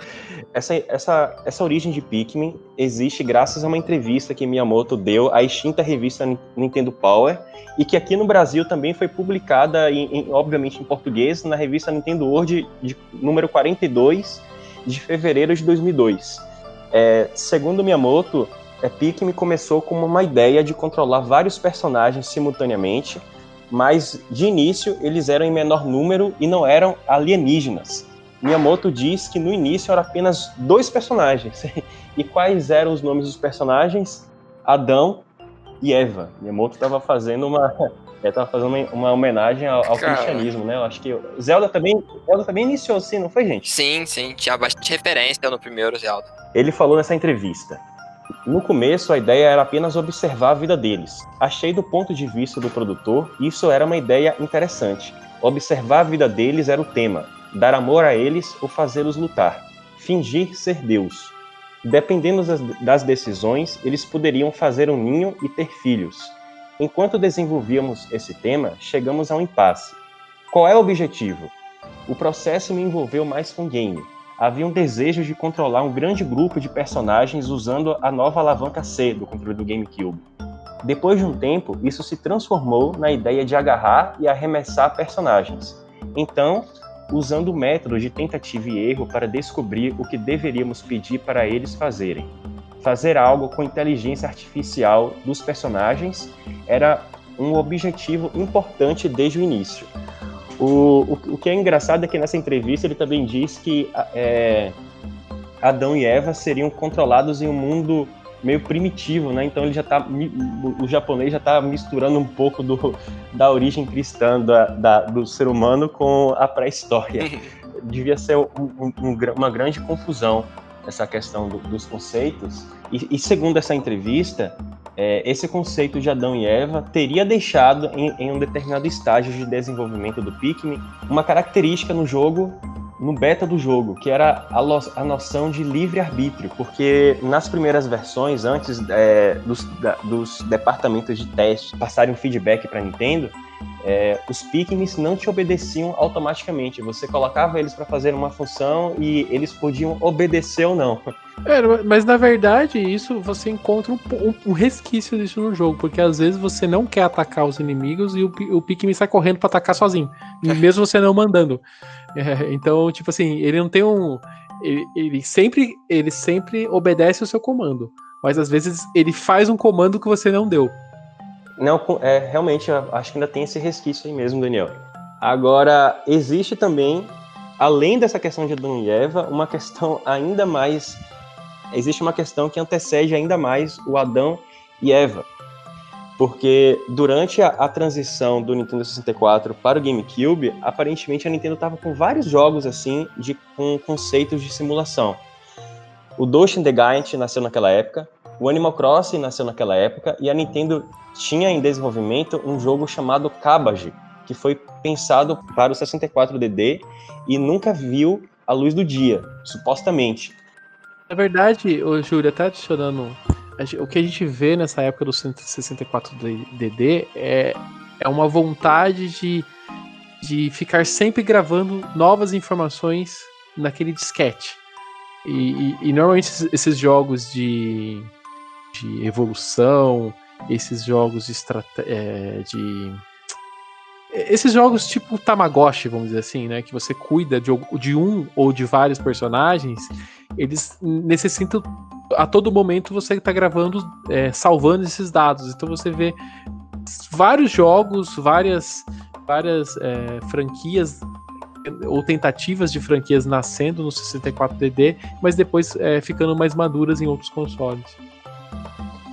essa, essa, essa origem de Pikmin existe graças a uma entrevista que Miyamoto deu à extinta revista Nintendo Power e que aqui no Brasil também foi publicada, em, em, obviamente em português, na revista Nintendo World de número 42 de fevereiro de 2002. É, segundo Miyamoto, é, Pikmin começou como uma ideia de controlar vários personagens simultaneamente, mas de início eles eram em menor número e não eram alienígenas. Miyamoto diz que no início eram apenas dois personagens. e quais eram os nomes dos personagens? Adão e Eva. Miyamoto estava fazendo uma estava fazendo uma, uma, homenagem ao, ao cristianismo, né? Eu acho que Zelda também, Zelda também iniciou assim, não foi, gente? Sim, sim, tinha bastante referência no primeiro Zelda. Ele falou nessa entrevista: no começo, a ideia era apenas observar a vida deles. Achei do ponto de vista do produtor, isso era uma ideia interessante. Observar a vida deles era o tema dar amor a eles ou fazê-los lutar, fingir ser Deus. Dependendo das decisões, eles poderiam fazer um ninho e ter filhos. Enquanto desenvolvíamos esse tema, chegamos a um impasse. Qual é o objetivo? O processo me envolveu mais com game. Havia um desejo de controlar um grande grupo de personagens usando a nova alavanca C do controle do GameCube. Depois de um tempo, isso se transformou na ideia de agarrar e arremessar personagens. Então, usando o método de tentativa e erro para descobrir o que deveríamos pedir para eles fazerem. Fazer algo com inteligência artificial dos personagens era um objetivo importante desde o início. O, o, o que é engraçado é que nessa entrevista ele também diz que é, Adão e Eva seriam controlados em um mundo meio primitivo, né? Então ele já tá, o japonês já está misturando um pouco do, da origem cristã da, da do ser humano com a pré-história. Devia ser um, um, uma grande confusão essa questão do, dos conceitos. E, e, segundo essa entrevista, é, esse conceito de Adão e Eva teria deixado em, em um determinado estágio de desenvolvimento do Pikmin uma característica no jogo no beta do jogo, que era a, a noção de livre-arbítrio, porque nas primeiras versões, antes é, dos, da, dos departamentos de teste passarem feedback para Nintendo, é, os Pikmins não te obedeciam automaticamente. Você colocava eles para fazer uma função e eles podiam obedecer ou não. É, mas na verdade, isso você encontra um, um, um, resquício disso no jogo, porque às vezes você não quer atacar os inimigos e o, o Pikmin sai correndo para atacar sozinho, mesmo você não mandando. É, então, tipo assim, ele não tem um. Ele, ele, sempre, ele sempre obedece o seu comando, mas às vezes ele faz um comando que você não deu. Não, é, realmente, acho que ainda tem esse resquício aí mesmo, Daniel. Agora, existe também, além dessa questão de Adão e Eva, uma questão ainda mais. Existe uma questão que antecede ainda mais o Adão e Eva. Porque durante a, a transição do Nintendo 64 para o GameCube, aparentemente a Nintendo estava com vários jogos assim, de, com conceitos de simulação. O Doshin the Giant nasceu naquela época, o Animal Crossing nasceu naquela época e a Nintendo tinha em desenvolvimento um jogo chamado Cabbage, que foi pensado para o 64DD e nunca viu a luz do dia, supostamente. Na verdade, o Júlio, até adicionando, o que a gente vê nessa época do 164DD é, é uma vontade de, de ficar sempre gravando novas informações naquele disquete. E, e, e normalmente esses, jogos de, de evolução, esses jogos de, é, de esses jogos tipo Tamagotchi, vamos dizer assim, né? Que você cuida de, de um ou de vários personagens, eles necessitam a todo momento você está gravando, é, salvando esses dados. Então você vê vários jogos, várias, várias é, franquias ou tentativas de franquias nascendo no 64DD, mas depois é, ficando mais maduras em outros consoles.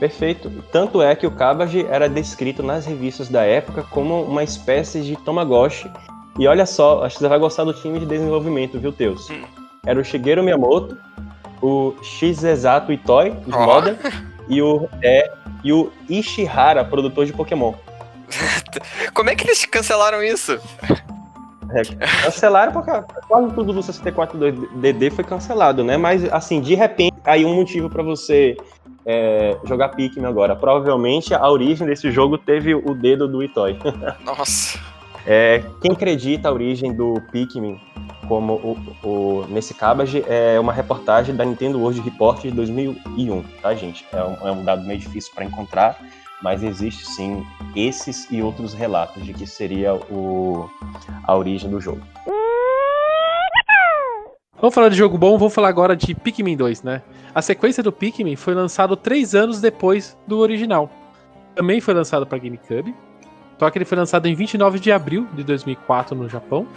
Perfeito. Tanto é que o Cabbage era descrito nas revistas da época como uma espécie de Tamagotchi. E olha só, acho que você vai gostar do time de desenvolvimento, viu, Teus? Hum. Era o Shigeru Miyamoto, o X Exato Itoi, os oh. Modern, e o, é, e o Ishihara, produtor de Pokémon. Como é que eles cancelaram isso? É, cancelaram porque quase tudo do 64DD foi cancelado, né? Mas, assim, de repente, aí um motivo para você é, jogar Pikmin agora. Provavelmente a origem desse jogo teve o dedo do Itoy. Nossa. É, quem acredita a origem do Pikmin como o, o, nesse Cabbage é uma reportagem da Nintendo World Report de 2001, tá, gente? É um, é um dado meio difícil para encontrar, mas existe sim esses e outros relatos de que seria o, a origem do jogo. Vamos falar de jogo bom, vamos falar agora de Pikmin 2, né? A sequência do Pikmin foi lançado três anos depois do original. Também foi lançado para GameCube, só que ele foi lançado em 29 de abril de 2004 no Japão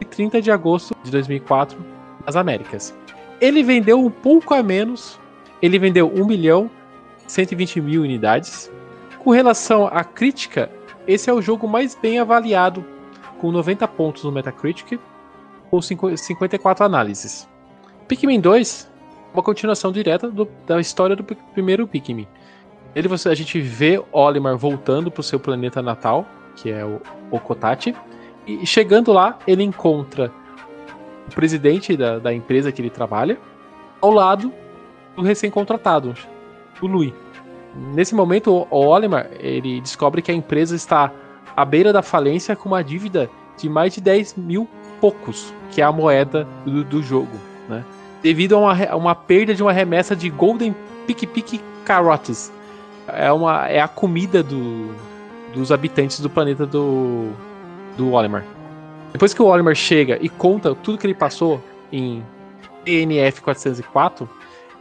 e 30 de agosto de 2004 nas Américas. Ele vendeu um pouco a menos, ele vendeu 1 milhão 120 mil unidades. Com relação à crítica, esse é o jogo mais bem avaliado, com 90 pontos no Metacritic com 54 análises. Pikmin 2 é uma continuação direta do, da história do primeiro Pikmin. Ele você, a gente vê Olimar voltando para o seu planeta natal, que é o Okotati, e chegando lá, ele encontra o presidente da, da empresa que ele trabalha, ao lado do recém-contratado, o Lui. Nesse momento, o Olimar ele descobre que a empresa está à beira da falência com uma dívida de mais de 10 mil poucos, que é a moeda do, do jogo, né? Devido a uma, a uma perda de uma remessa de Golden Pick Pick Carrots. É, uma, é a comida do, dos habitantes do planeta do, do Olimar. Depois que o Olimar chega e conta tudo que ele passou em DNF 404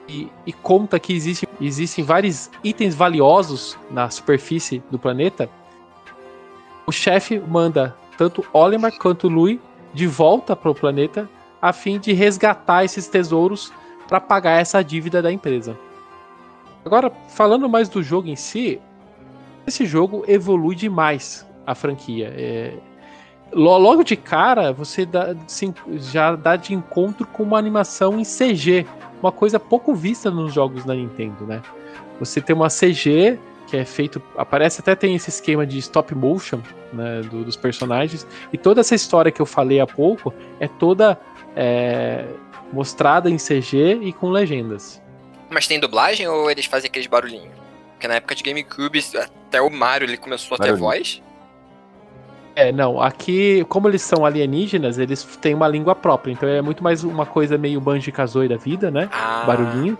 e, e conta que existe, existem vários itens valiosos na superfície do planeta, o chefe manda tanto Olimar quanto Lui de volta para o planeta a fim de resgatar esses tesouros para pagar essa dívida da empresa. Agora, falando mais do jogo em si, esse jogo evolui demais a franquia. É... Logo de cara, você dá, já dá de encontro com uma animação em CG, uma coisa pouco vista nos jogos da Nintendo, né? Você tem uma CG que é feito. Aparece até tem esse esquema de stop motion né, do, dos personagens. E toda essa história que eu falei há pouco é toda é, mostrada em CG e com legendas. Mas tem dublagem ou eles fazem aqueles barulhinhos? Porque na época de GameCube, até o Mario ele começou a ter voz. É, não, aqui, como eles são alienígenas, eles têm uma língua própria, então é muito mais uma coisa meio Banjo-Kazooie da vida, né? Ah. Barulhinho,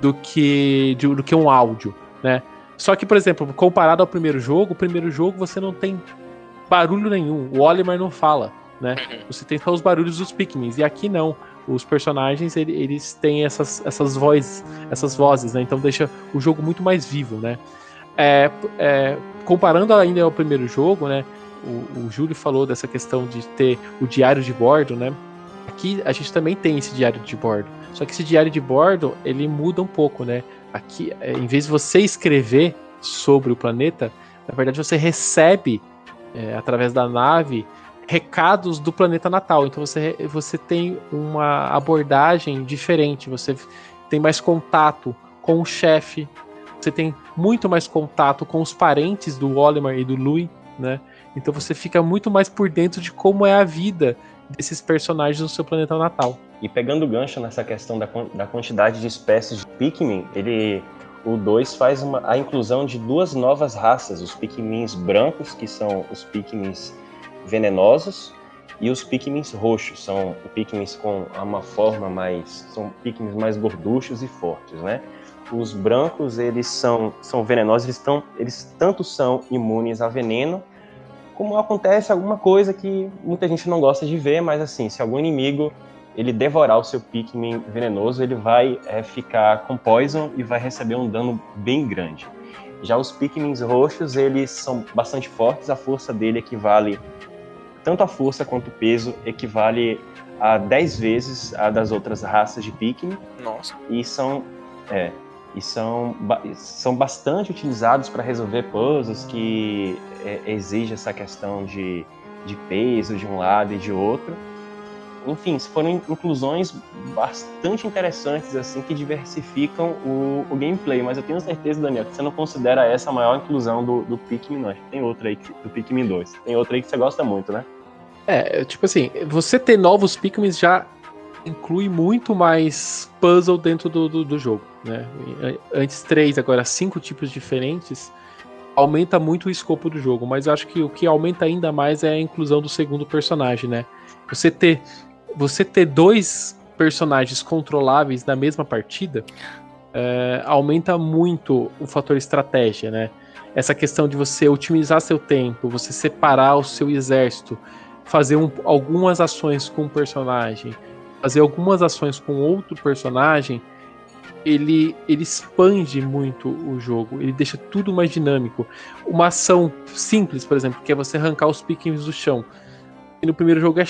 do que, de, do que um áudio, né? Só que, por exemplo, comparado ao primeiro jogo, o primeiro jogo você não tem barulho nenhum. O Olimar não fala, né? Uhum. Você tem só os barulhos dos Pikmins. E aqui não. Os personagens, eles têm essas, essas vozes, essas vozes, né? Então deixa o jogo muito mais vivo, né? É, é, comparando ainda ao primeiro jogo, né? O, o Júlio falou dessa questão de ter o diário de bordo, né? Aqui a gente também tem esse diário de bordo. Só que esse diário de bordo, ele muda um pouco, né? Aqui, é, em vez de você escrever sobre o planeta, na verdade você recebe é, através da nave recados do planeta natal. Então você, você tem uma abordagem diferente, você tem mais contato com o chefe, você tem muito mais contato com os parentes do Olimar e do Louis, né? Então você fica muito mais por dentro de como é a vida desses personagens no seu planeta natal. E pegando gancho nessa questão da, da quantidade de espécies Pikmin, ele, o 2 faz uma, a inclusão de duas novas raças, os Pikmins brancos, que são os Pikmins venenosos, e os Pikmins roxos, são Pikmins com uma forma mais, são Pikmins mais gorduchos e fortes, né? Os brancos, eles são, são venenosos, eles, tão, eles tanto são imunes a veneno, como acontece alguma coisa que muita gente não gosta de ver, mas assim, se algum inimigo ele devorar o seu Pikmin venenoso, ele vai é, ficar com Poison e vai receber um dano bem grande. Já os Pikmins roxos, eles são bastante fortes, a força dele equivale, tanto a força quanto o peso, equivale a 10 vezes a das outras raças de Pikmin. Nossa. E são, é, e são, são bastante utilizados para resolver puzzles que é, exigem essa questão de, de peso de um lado e de outro enfim, foram inclusões bastante interessantes, assim, que diversificam o, o, gameplay. Mas eu tenho certeza, Daniel, que você não considera essa a maior inclusão do, do Pikmin, não. Tem outra aí, do Pikmin 2. Tem outra aí que você gosta muito, né? É, tipo assim, você ter novos Pikmin já inclui muito mais puzzle dentro do, do, do jogo, né? Antes três, agora cinco tipos diferentes aumenta muito o escopo do jogo, mas eu acho que o que aumenta ainda mais é a inclusão do segundo personagem, né? Você ter você ter dois personagens controláveis na mesma partida é, aumenta muito o fator estratégia, né? Essa questão de você otimizar seu tempo, você separar o seu exército, fazer um, algumas ações com um personagem, fazer algumas ações com outro personagem, ele, ele expande muito o jogo, ele deixa tudo mais dinâmico. Uma ação simples, por exemplo, que é você arrancar os piquinhos do chão. E no primeiro jogo é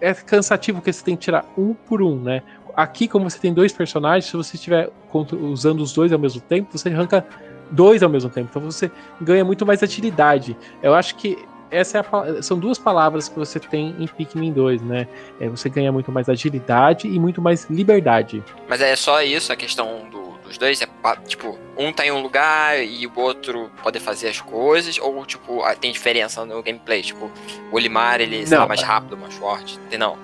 é cansativo porque você tem que tirar um por um, né? Aqui, como você tem dois personagens, se você estiver usando os dois ao mesmo tempo, você arranca dois ao mesmo tempo. Então você ganha muito mais agilidade. Eu acho que essa é a, são duas palavras que você tem em Pikmin 2, né? É, você ganha muito mais agilidade e muito mais liberdade. Mas é só isso, a questão do os dois é tipo, um tá em um lugar e o outro pode fazer as coisas, ou tipo, tem diferença no gameplay? Tipo, o Olimar ele será mais rápido, mais forte? Tem não?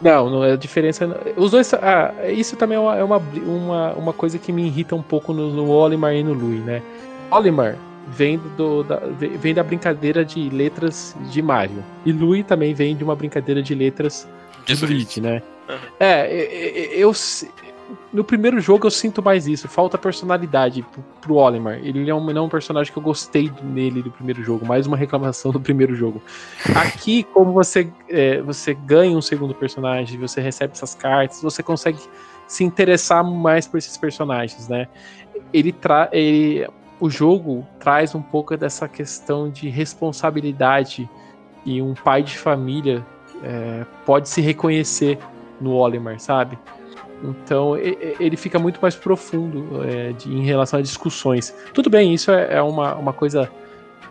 Não, não é diferença. Os dois. Ah, isso também é uma, é uma, uma, uma coisa que me irrita um pouco no, no Olimar e no Lui, né? Olimar vem, do, da, vem da brincadeira de letras de Mario. E Lui também vem de uma brincadeira de letras de Luigi, né? Uhum. É, eu, eu, no primeiro jogo eu sinto mais isso, falta personalidade pro, pro Olimar. Ele é um, não é um personagem que eu gostei nele do primeiro jogo, mais uma reclamação do primeiro jogo. Aqui, como você, é, você ganha um segundo personagem, você recebe essas cartas, você consegue se interessar mais por esses personagens, né? Ele traz. O jogo traz um pouco dessa questão de responsabilidade e um pai de família é, pode se reconhecer no Olimar, sabe? Então ele fica muito mais profundo é, de, em relação a discussões. Tudo bem, isso é, é uma, uma coisa,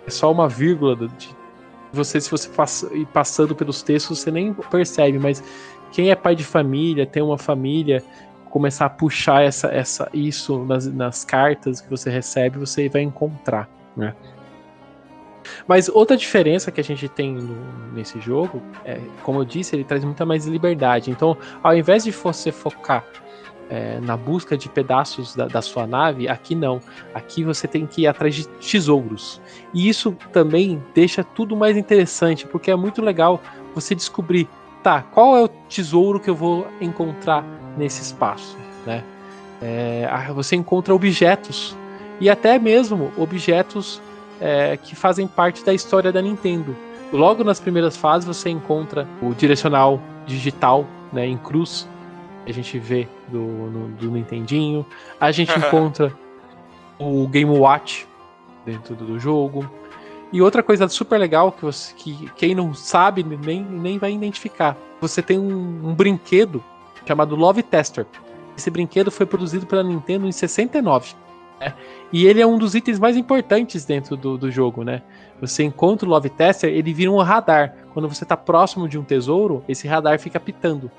é só uma vírgula de você, se você passa, ir passando pelos textos, você nem percebe, mas quem é pai de família, tem uma família, começar a puxar essa, essa, isso nas, nas cartas que você recebe, você vai encontrar. Né? Mas outra diferença que a gente tem no, nesse jogo, é, como eu disse, ele traz muita mais liberdade. Então, ao invés de você focar é, na busca de pedaços da, da, sua nave, aqui não. Aqui você tem que ir atrás de tesouros. E isso também deixa tudo mais interessante, porque é muito legal você descobrir, tá, qual é o tesouro que eu vou encontrar nesse espaço, né? É, você encontra objetos e até mesmo objetos é, que fazem parte da história da Nintendo. Logo nas primeiras fases você encontra o direcional digital né, em cruz, que a gente vê do, no, do Nintendinho. A gente encontra o Game Watch dentro do jogo. E outra coisa super legal que, você, que quem não sabe nem, nem vai identificar. Você tem um, um brinquedo chamado Love Tester. Esse brinquedo foi produzido pela Nintendo em 69. Né? E ele é um dos itens mais importantes dentro do, do jogo, né? Você encontra o Love Tester, ele vira um radar. Quando você está próximo de um tesouro, esse radar fica pitando.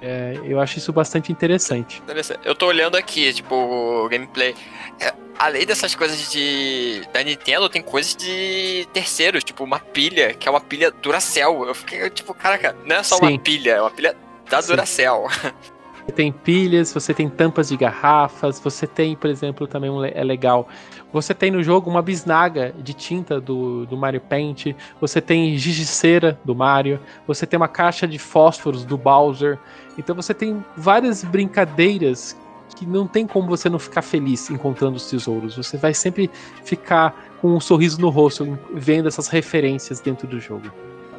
É, eu acho isso bastante interessante. Eu tô olhando aqui, tipo, o gameplay. É, além dessas coisas de da Nintendo, tem coisas de terceiros, tipo uma pilha, que é uma pilha Duracell. Eu fiquei, tipo, caraca, não é só Sim. uma pilha, é uma pilha Da Sim. Duracell. Você tem pilhas, você tem tampas de garrafas, você tem, por exemplo, também um, é legal. Você tem no jogo uma bisnaga de tinta do, do Mario Paint, você tem giz de cera do Mario, você tem uma caixa de fósforos do Bowser. Então você tem várias brincadeiras que não tem como você não ficar feliz encontrando os tesouros. Você vai sempre ficar com um sorriso no rosto vendo essas referências dentro do jogo.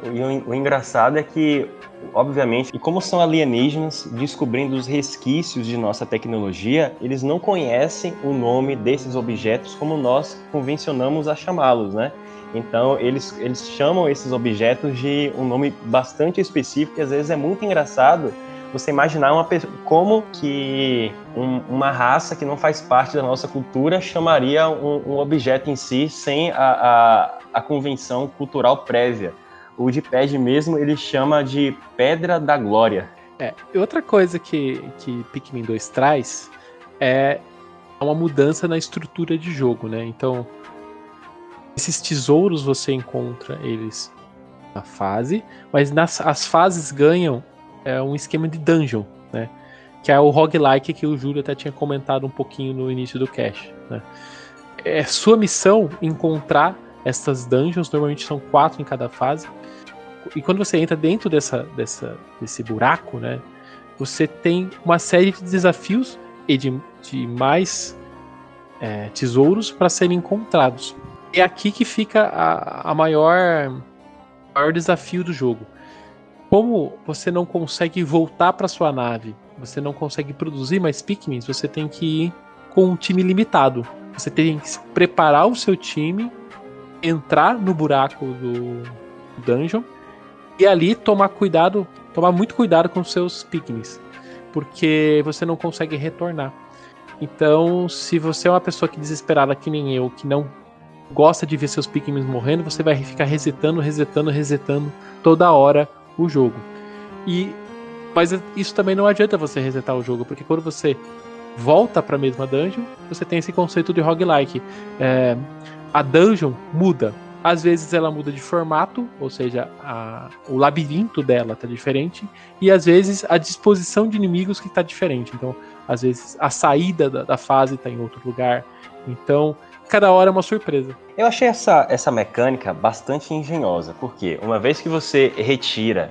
E o, o engraçado é que, obviamente, e como são alienígenas descobrindo os resquícios de nossa tecnologia, eles não conhecem o nome desses objetos como nós convencionamos a chamá-los, né? Então, eles, eles chamam esses objetos de um nome bastante específico e às vezes é muito engraçado você imaginar uma como que um- uma raça que não faz parte da nossa cultura chamaria um, um objeto em si sem a, a, a convenção cultural prévia. O de pad mesmo ele chama de Pedra da Glória. É, outra coisa que, que Pikmin 2 traz é uma mudança na estrutura de jogo, né? Então, esses tesouros você encontra eles na fase, mas nas, as fases ganham é, um esquema de dungeon, né? Que é o roguelike que o Júlio até tinha comentado um pouquinho no início do cast, né? É sua missão encontrar essas dungeons, normalmente são quatro em cada fase, e quando você entra dentro dessa, dessa, desse buraco, né, você tem uma série de desafios e de, de mais é, tesouros para serem encontrados. É aqui que fica a, a maior, maior desafio do jogo. Como você não consegue voltar para sua nave, você não consegue produzir mais Pikmins, você tem que ir com um time limitado. Você tem que preparar o seu time, entrar no buraco do dungeon e ali tomar cuidado, tomar muito cuidado com seus Pikmins, porque você não consegue retornar. Então, se você é uma pessoa que desesperada que nem eu, que não gosta de ver seus Pikmins morrendo, você vai ficar resetando, resetando, resetando toda hora o jogo. E mas isso também não adianta você resetar o jogo, porque quando você volta para a mesma dungeon, você tem esse conceito de roguelike. É, a dungeon muda. Às vezes ela muda de formato, ou seja, a- o labirinto dela tá diferente, e às vezes a disposição de inimigos que tá diferente. Então, às vezes a saída da, da fase tá em outro lugar. Então, cada hora é uma surpresa. Eu achei essa, essa mecânica bastante engenhosa, porque uma vez que você retira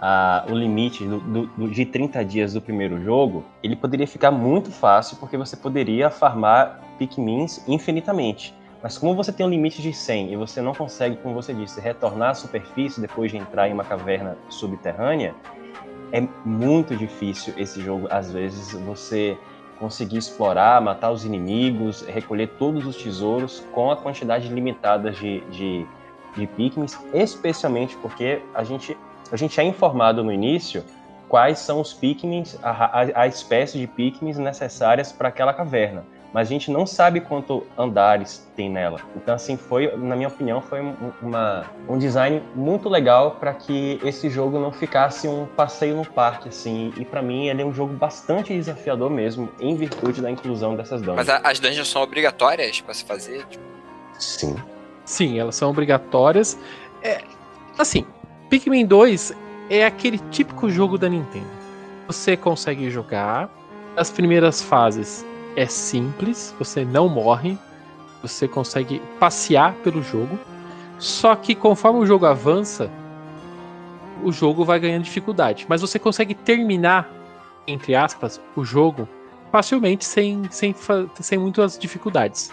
ah, o limite do- do- de 30 dias do primeiro jogo, ele poderia ficar muito fácil, porque você poderia farmar Pikmins infinitamente. Mas como você tem um limite de 100 e você não consegue, como você disse, retornar à superfície depois de entrar em uma caverna subterrânea, é muito difícil esse jogo, às vezes, você conseguir explorar, matar os inimigos, recolher todos os tesouros com a quantidade limitada de, de, de Pikmins, especialmente porque a gente, a gente é informado no início quais são os Pikmins, a, a, a espécie de Pikmins necessárias para aquela caverna. Mas a gente não sabe quanto andares tem nela. Então, assim, foi, na minha opinião, foi um, uma, um design muito legal para que esse jogo não ficasse um passeio no parque, assim. E para mim, ele é um jogo bastante desafiador mesmo, em virtude da inclusão dessas dungeons. Mas a- as dungeons são obrigatórias pra se fazer? Tipo, Sim. Sim, elas são obrigatórias. É, assim, Pikmin 2 é aquele típico jogo da Nintendo. Você consegue jogar. As primeiras fases é simples, você não morre, você consegue passear pelo jogo. Só que conforme o jogo avança, o jogo vai ganhando dificuldade. Mas você consegue terminar, entre aspas, o jogo facilmente, sem, sem, sem muitas dificuldades.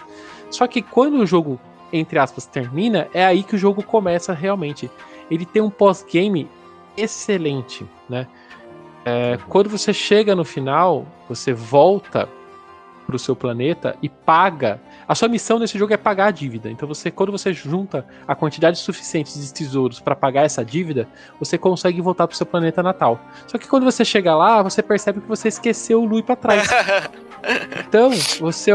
Só que quando o jogo entre aspas, termina, é aí que o jogo começa realmente. Ele tem um pós-game excelente, né? É, quando você chega no final, você volta pro seu planeta e paga. A sua missão nesse jogo é pagar a dívida. Então você, quando você junta a quantidade suficiente de tesouros para pagar essa dívida, você consegue voltar pro seu planeta natal. Só que quando você chega lá, você percebe que você esqueceu o Lui para trás. Então, você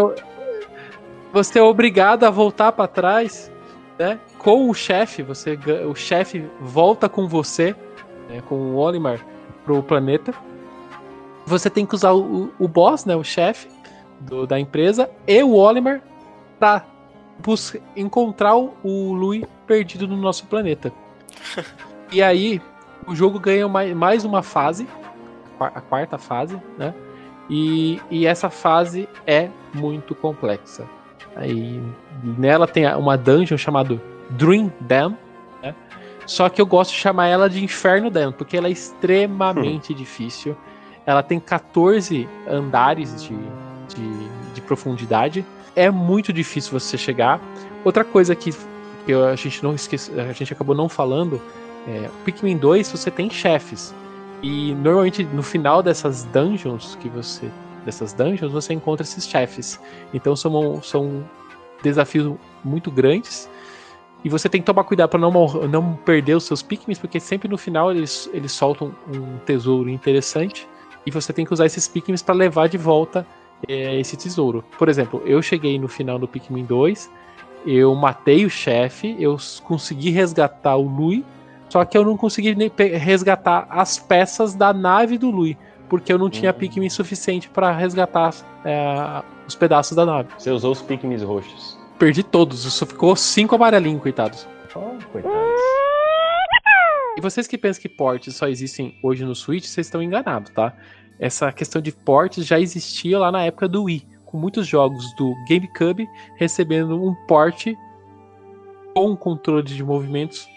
você é obrigado a voltar para trás, né? Com o chefe, você o chefe volta com você, né, com o Olimar pro planeta. Você tem que usar o, o boss, né, o chefe do- da empresa e o Olimar para encontrar o, o Lui perdido no nosso planeta. e aí o jogo ganha mais, mais uma fase a quarta fase, né? E, e essa fase é muito complexa. Aí nela tem uma dungeon chamada Dream Dam, né? Só que eu gosto de chamar ela de Inferno Dam, porque ela é extremamente hum. difícil. Ela tem 14 andares de, de, de, profundidade. É muito difícil você chegar. Outra coisa que, que a gente não esquece, a gente acabou não falando, é, Pikmin 2 você tem chefes. E normalmente no final dessas dungeons que você dessas dungeons você encontra esses chefes. Então são, são desafios muito grandes. E você tem que tomar cuidado para não, não perder os seus Pikmin, porque sempre no final eles, eles soltam um tesouro interessante. E você tem que usar esses Pikmin para levar de volta é, esse tesouro. Por exemplo, eu cheguei no final do Pikmin 2, eu matei o chefe, eu consegui resgatar o Lui, só que eu não consegui resgatar as peças da nave do Lui, porque eu não tinha uhum. Pikmin suficiente para resgatar é, os pedaços da nave. Você usou os Pikmin roxos? Perdi todos, só ficou cinco amarelinhos, coitados. Oh, coitados. E vocês que pensam que portes só existem hoje no Switch, vocês estão enganados, tá? Essa questão de portes já existia lá na época do Wii, com muitos jogos do GameCube recebendo um porte com controle de movimentos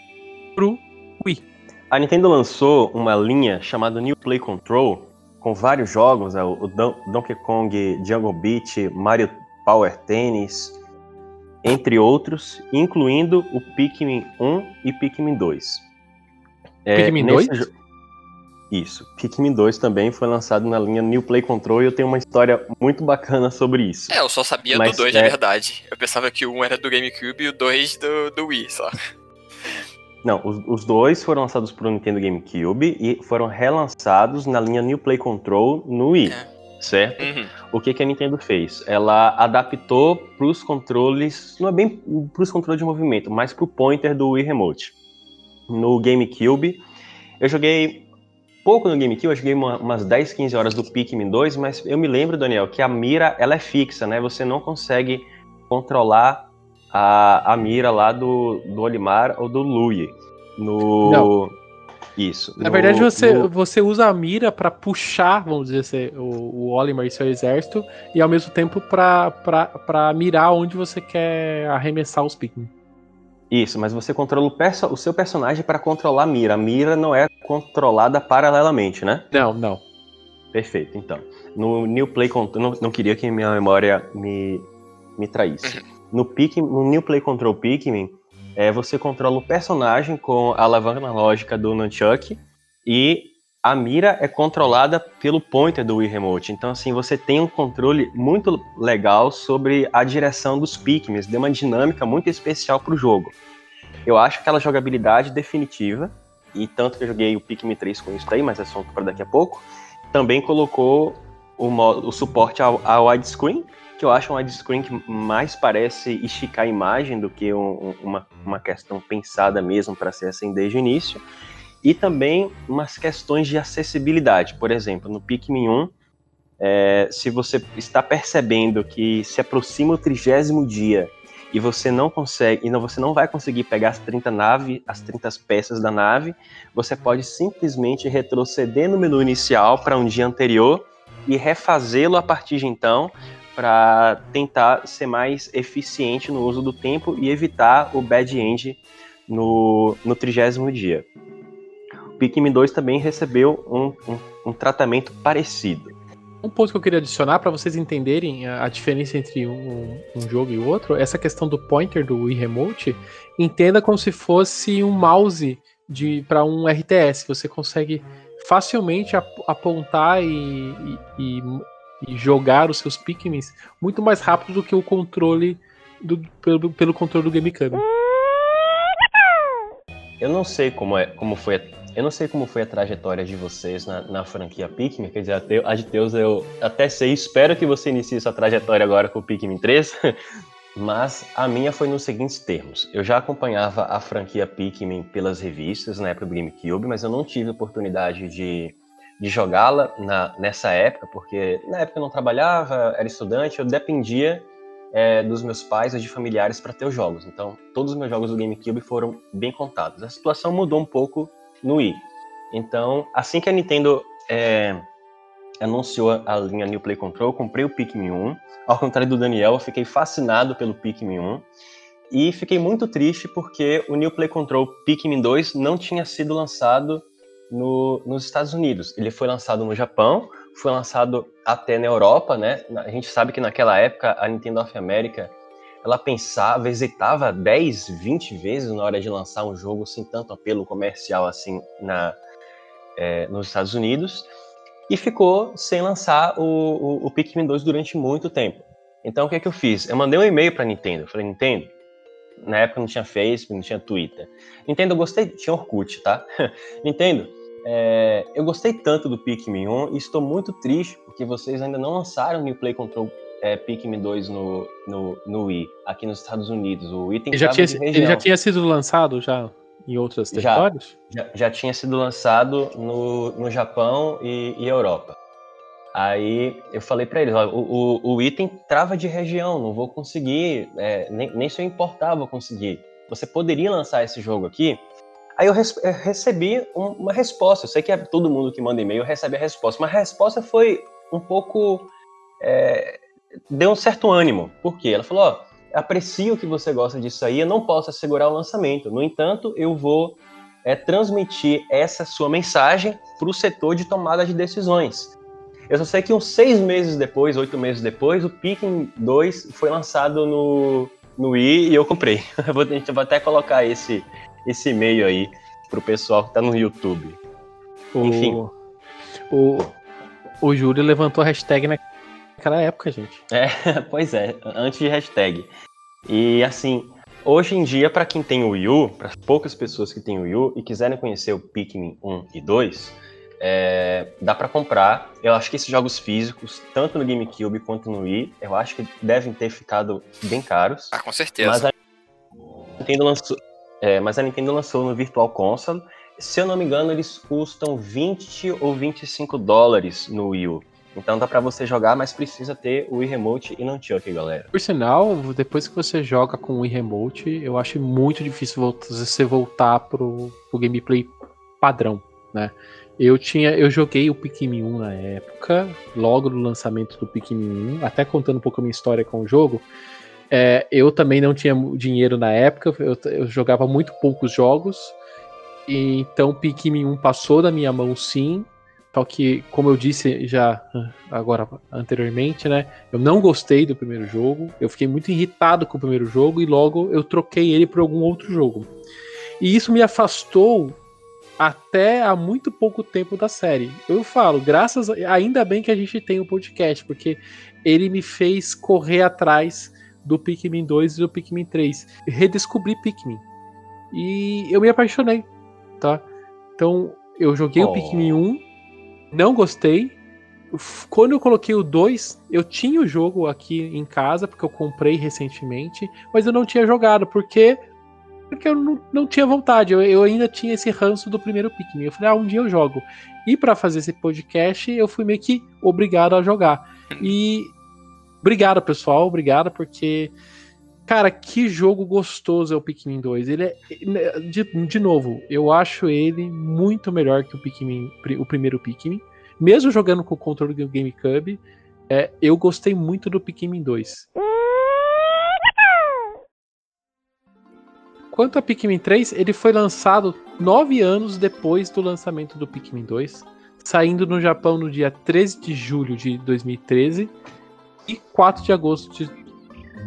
pro Wii. A Nintendo lançou uma linha chamada New Play Control com vários jogos, né? o Donkey Kong Jungle Beat, Mario Power Tennis, entre outros, incluindo o Pikmin 1 e Pikmin 2. É, Pikmin 2? Isso. Pikmin 2 também foi lançado na linha New Play Control e eu tenho uma história muito bacana sobre isso. É, eu só sabia Mas, do 2 é... de verdade. Eu pensava que o 1 era do GameCube e o 2 do, do Wii só. Não, os, os, dois foram lançados para o Nintendo GameCube e foram relançados na linha New Play Control no Wii. É. Certo? Uhum. O que, que a Nintendo fez? Ela adaptou para os controles, não é bem para os controles de movimento, mas para o pointer do Wii Remote. No GameCube, eu joguei pouco no GameCube, eu joguei uma, umas 10, 15 horas do Pikmin 2, mas eu me lembro, Daniel, que a mira ela é fixa, né? Você não consegue controlar a, a mira lá do, do Olimar ou do Louie. No. Não. Isso. Na no, verdade, você, no... você usa a mira para puxar, vamos dizer assim, o, o Olimar e seu exército, e ao mesmo tempo para mirar onde você quer arremessar os Pikmin. Isso, mas você controla o, perso o seu personagem para controlar a mira. A mira não é controlada paralelamente, né? Não, não. Perfeito, então. No New Play Control, não, não queria que minha memória me, me traísse. Uhum. No, Pikmin, no New Play Control Pikmin, é, você controla o personagem com a alavanca analógica do Nunchuck e a mira é controlada pelo pointer do Wii Remote. Então, assim, você tem um controle muito legal sobre a direção dos Pikmin, deu uma dinâmica muito especial para o jogo. Eu acho aquela jogabilidade definitiva, e tanto que eu joguei o Pikmin 3 com isso daí, mas é assunto para daqui a pouco, também colocou o, modo, o suporte ao, ao widescreen, que eu acho um widescreen que mais parece esticar a imagem do que um, uma, uma questão pensada mesmo para ser assim desde o início. E também umas questões de acessibilidade. Por exemplo, no Pikmin 1, é, se você está percebendo que se aproxima o trigésimo dia e você não consegue, e não, você não vai conseguir pegar as 30 nave, as 30 peças da nave, você pode simplesmente retroceder no menu inicial para um dia anterior e refazê-lo a partir de então, para tentar ser mais eficiente no uso do tempo e evitar o bad end no, no trigésimo dia. O Pikmin 2 também recebeu um, um, um tratamento parecido. Um ponto que eu queria adicionar para vocês entenderem a, diferença entre um, um, jogo e outro, essa questão do pointer do Wii Remote, entenda como se fosse um mouse para um RTS. Você consegue facilmente apontar e, e, e e jogar os seus Pikmins muito mais rápido do que o controle do, pelo, pelo controle do GameCube. Eu não sei como é, como foi, eu não sei como foi a trajetória de vocês na, na franquia Pikmin, quer dizer, a de Deus eu até sei, espero que você inicie sua trajetória agora com o Pikmin 3, mas a minha foi nos seguintes termos. Eu já acompanhava a franquia Pikmin pelas revistas na época do GameCube, mas eu não tive oportunidade de de jogá-la nessa época, porque na época eu não trabalhava, era estudante, eu dependia é, dos meus pais ou de familiares para ter os jogos. Então, todos os meus jogos do GameCube foram bem contados. A situação mudou um pouco no Wii. Então, assim que a Nintendo é, anunciou a linha New Play Control, comprei o Pikmin 1. Ao contrário do Daniel, eu fiquei fascinado pelo Pikmin 1. E fiquei muito triste porque o New Play Control Pikmin 2 não tinha sido lançado no, nos Estados Unidos. Ele foi lançado no Japão, foi lançado até na Europa, né? A gente sabe que naquela época a Nintendo of America ela pensava, hesitava 10, 20 vezes na hora de lançar um jogo sem tanto apelo comercial assim na, é, nos Estados Unidos e ficou sem lançar o, o, o Pikmin 2 durante muito tempo. Então o que é que eu fiz? Eu mandei um e-mail para Nintendo. Falei, Nintendo, na época não tinha Facebook, não tinha Twitter. Nintendo, eu gostei, tinha Orkut, tá? Nintendo, é, eu gostei tanto do Pikmin 1 e estou muito triste porque vocês ainda não lançaram o New Play Control é, Pikmin 2 no, no, no Wii, aqui nos Estados Unidos. O item ele já, tinha, ele já tinha sido lançado já em outros territórios? Já, já, já tinha sido lançado no, no Japão e, e Europa. Aí eu falei para eles, ó, o, o, o, item trava de região, não vou conseguir, é, nem, nem se eu importar vou conseguir. Você poderia lançar esse jogo aqui? Aí eu, res, eu recebi um, uma resposta. Eu sei que é todo mundo que manda e-mail recebe a resposta, mas a resposta foi um pouco. É, deu um certo ânimo. Por quê? Ela falou: ó, aprecio que você gosta disso aí, eu não posso assegurar o lançamento. No entanto, eu vou é, transmitir essa sua mensagem para o setor de tomada de decisões. Eu só sei que uns seis meses depois, oito meses depois, o Pikmin 2 foi lançado no, no Wii e eu comprei. Eu vou, até colocar esse, esse e-mail aí pro pessoal que tá no YouTube. O, Enfim. O, o Júlio levantou a hashtag naquela época, gente. É, pois é, antes de hashtag. E assim, hoje em dia, para quem tem o Wii U, para poucas pessoas que têm o Wii U e quiserem conhecer o Pikmin 1 e 2, é, dá para comprar. Eu acho que esses jogos físicos, tanto no GameCube quanto no Wii, eu acho que devem ter ficado bem caros. Ah, com certeza. Mas a Nintendo lançou, é, mas a Nintendo lançou no Virtual Console. Se eu não me engano, eles custam 20 ou 25 dólares no Wii U. Então dá para você jogar, mas precisa ter o Wii Remote e não tinha aqui, galera. Por sinal, depois que você joga com o Wii Remote, eu acho muito difícil você voltar pro, pro gameplay padrão, né? Eu tinha, eu joguei o Pikmin 1 na época, logo no lançamento do Pikmin 1, até contando um pouco a minha história com o jogo. É, eu também não tinha dinheiro na época, eu, eu jogava muito poucos jogos, e, então Pikmin 1 passou da minha mão sim. Só que, como eu disse já agora anteriormente, né? Eu não gostei do primeiro jogo. Eu fiquei muito irritado com o primeiro jogo e logo eu troquei ele por algum outro jogo. E isso me afastou até há muito pouco tempo da série. Eu falo, graças a, ainda bem que a gente tem o um podcast, porque ele me fez correr atrás do Pikmin 2 e do Pikmin 3. Redescobri Pikmin. E eu me apaixonei, tá? Então, eu joguei oh. o Pikmin 1, não gostei. Quando eu coloquei o 2, eu tinha o jogo aqui em casa, porque eu comprei recentemente, mas eu não tinha jogado, porque porque eu não, não tinha vontade. Eu, eu, ainda tinha esse ranço do primeiro Pikmin. Eu falei, ah, um dia eu jogo. E para fazer esse podcast, eu fui meio que obrigado a jogar. E obrigado, pessoal, obrigado, porque. Cara, que jogo gostoso é o Pikmin 2. Ele é. De, de novo, eu acho ele muito melhor que o Pikmin, o primeiro Pikmin. Mesmo jogando com o controle do GameCube, é, eu gostei muito do Pikmin 2. Quanto a Pikmin 3, ele foi lançado nove anos depois do lançamento do Pikmin 2, saindo no Japão no dia 13 de julho de 2013 e 4 de agosto de,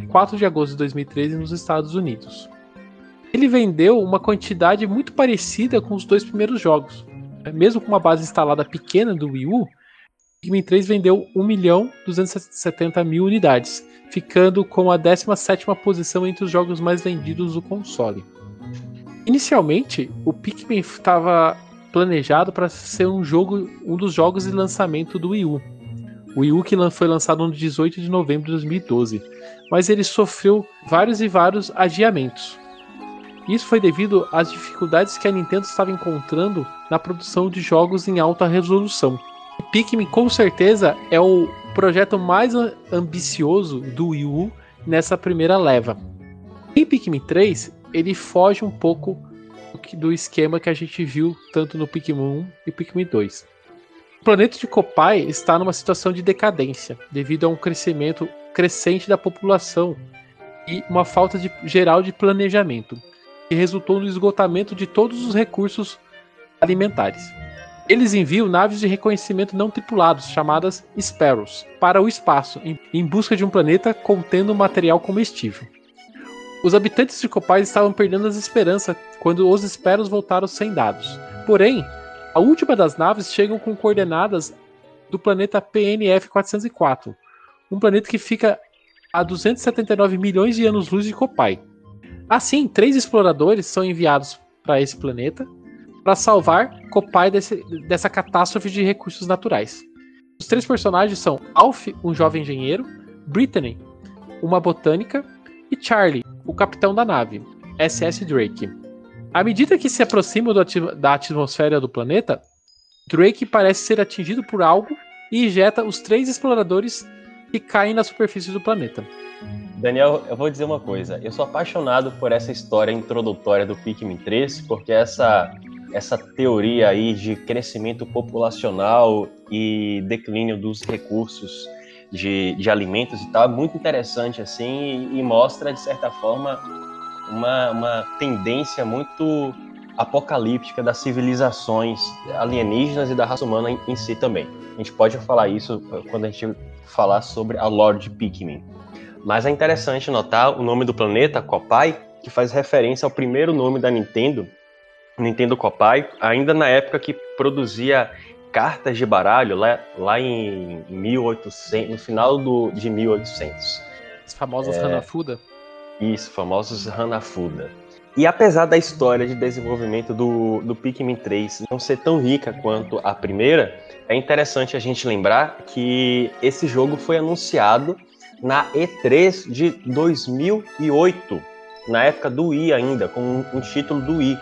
4 de, agosto de 2013 nos Estados Unidos. Ele vendeu uma quantidade muito parecida com os dois primeiros jogos. Mesmo com uma base instalada pequena do Wii U, Pikmin 3 vendeu 1 milhão 270 mil unidades, ficando com a 17 posição entre os jogos mais vendidos do console. Inicialmente, o Pikmin estava planejado para ser um jogo, um dos jogos de lançamento do Wii U. O que foi lançado no 18 de novembro de 2012, mas ele sofreu vários e vários adiamentos. Isso foi devido às dificuldades que a Nintendo estava encontrando na produção de jogos em alta resolução. Pikmin com certeza é o projeto mais ambicioso do Wii U nessa primeira leva. Em Pikmin 3, ele foge um pouco do esquema que a gente viu tanto no Pikmin 1 e Pikmin 2. O planeta de Copai está numa situação de decadência devido a um crescimento crescente da população e uma falta de, geral de planejamento, que resultou no esgotamento de todos os recursos alimentares. Eles enviam naves de reconhecimento não tripulados, chamadas Sparrows, para o espaço, em, em busca de um planeta contendo material comestível. Os habitantes de Copais estavam perdendo as esperanças quando os Sparrows voltaram sem dados. Porém, a última das naves chegam com coordenadas do planeta PNF-404, um planeta que fica a 279 milhões de anos-luz de Copai. Assim, três exploradores são enviados para esse planeta para salvar Copai desse, dessa catástrofe de recursos naturais. Os três personagens são Alf, um jovem engenheiro, Brittany, uma botânica, e Charlie, o capitão da nave, SS Drake. À medida que se aproximam da atmosfera do planeta, Drake parece ser atingido por algo e injeta os três exploradores que caem na superfície do planeta. Daniel, eu vou dizer uma coisa. Eu sou apaixonado por essa história introdutória do Pikmin 3, porque essa essa teoria aí de crescimento populacional e declínio dos recursos de, de alimentos e tal é muito interessante assim e, e mostra de certa forma uma, uma tendência muito apocalíptica das civilizações alienígenas e da raça humana em, em, si também. A gente pode falar isso quando a gente falar sobre a Lord Pikmin. Mas é interessante notar o nome do planeta, Copai, que faz referência ao primeiro nome da Nintendo, Nintendo Copai, ainda na época que produzia cartas de baralho lá, lá em 1800, no final do, de 1800. As famosas é, Hanafuda? Isso, famosos Hanafuda. E apesar da história de desenvolvimento do, do Pikmin 3 não ser tão rica quanto a primeira, é interessante a gente lembrar que esse jogo foi anunciado na E3 de 2008, na época do Wii ainda, com um, um título do Wii.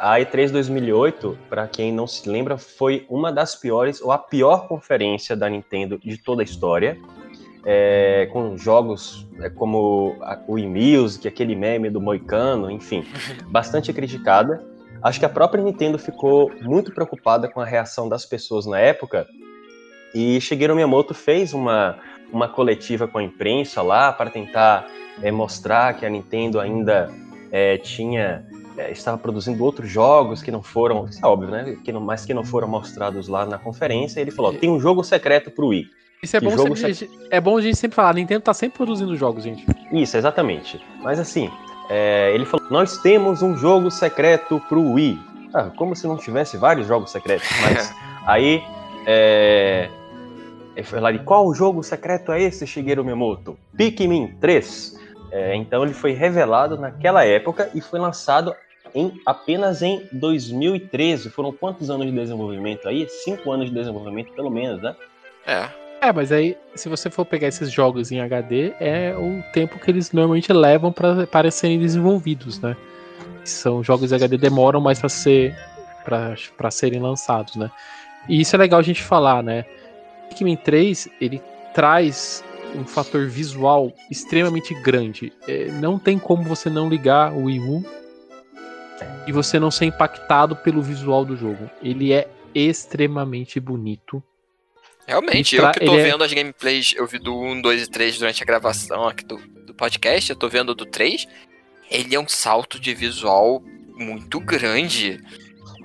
A E3 2008, para quem não se lembra, foi uma das piores, ou a pior conferência da Nintendo de toda a história. É, com jogos é, como o e-music, aquele meme do Moicano, enfim, bastante criticada. Acho que a própria Nintendo ficou muito preocupada com a reação das pessoas na época e Shigeru Miyamoto fez uma, uma coletiva com a imprensa lá para tentar é, mostrar que a Nintendo ainda é, tinha é, estava produzindo outros jogos que não foram, isso é óbvio, né? Que não, mas que não foram mostrados lá na conferência. ele falou: tem um jogo secreto pro Wii. Isso é bom, sempre, sec... é bom a gente sempre falar, a Nintendo tá sempre produzindo jogos, gente. Isso, exatamente. Mas assim, é, ele falou: nós temos um jogo secreto pro Wii. Ah, como se não tivesse vários jogos secretos. Mas aí. É, ele foi lá e qual jogo secreto é esse, Shigeru Miyamoto? Pikmin 3. É, então ele foi revelado naquela época e foi lançado em apenas em 2013. Foram quantos anos de desenvolvimento aí? Cinco anos de desenvolvimento, pelo menos, né? É. É, mas aí, se você for pegar esses jogos em HD, é o tempo que eles normalmente levam para serem desenvolvidos, né? São jogos em HD demoram mais para ser para serem lançados, né? E isso é legal a gente falar, né? Pikmin 3, ele traz um fator visual extremamente grande. É, não tem como você não ligar o Wii U e você não ser impactado pelo visual do jogo. Ele é extremamente bonito. Realmente, eu que tô é vendo é... as gameplays, eu vi do 1, 2 e 3 durante a gravação aqui do, do podcast, eu tô vendo do 3. Ele é um salto de visual muito grande.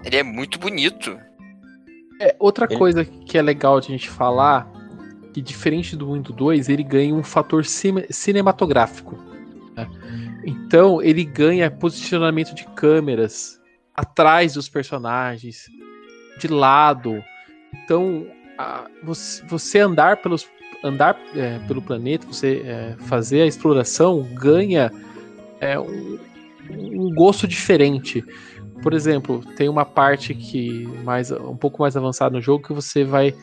Ele é muito bonito. É, outra ele... coisa que é legal de a gente falar que diferente do 1 e do 2, ele ganha um fator cinematográfico. Né? Então, ele ganha posicionamento de câmeras atrás dos personagens, de lado. Então, a, você, você, andar, pelos, andar é, pelo planeta, você é, fazer a exploração, ganha é, um, um gosto diferente. Por exemplo, tem uma parte que mais um pouco mais avançada no jogo que você vai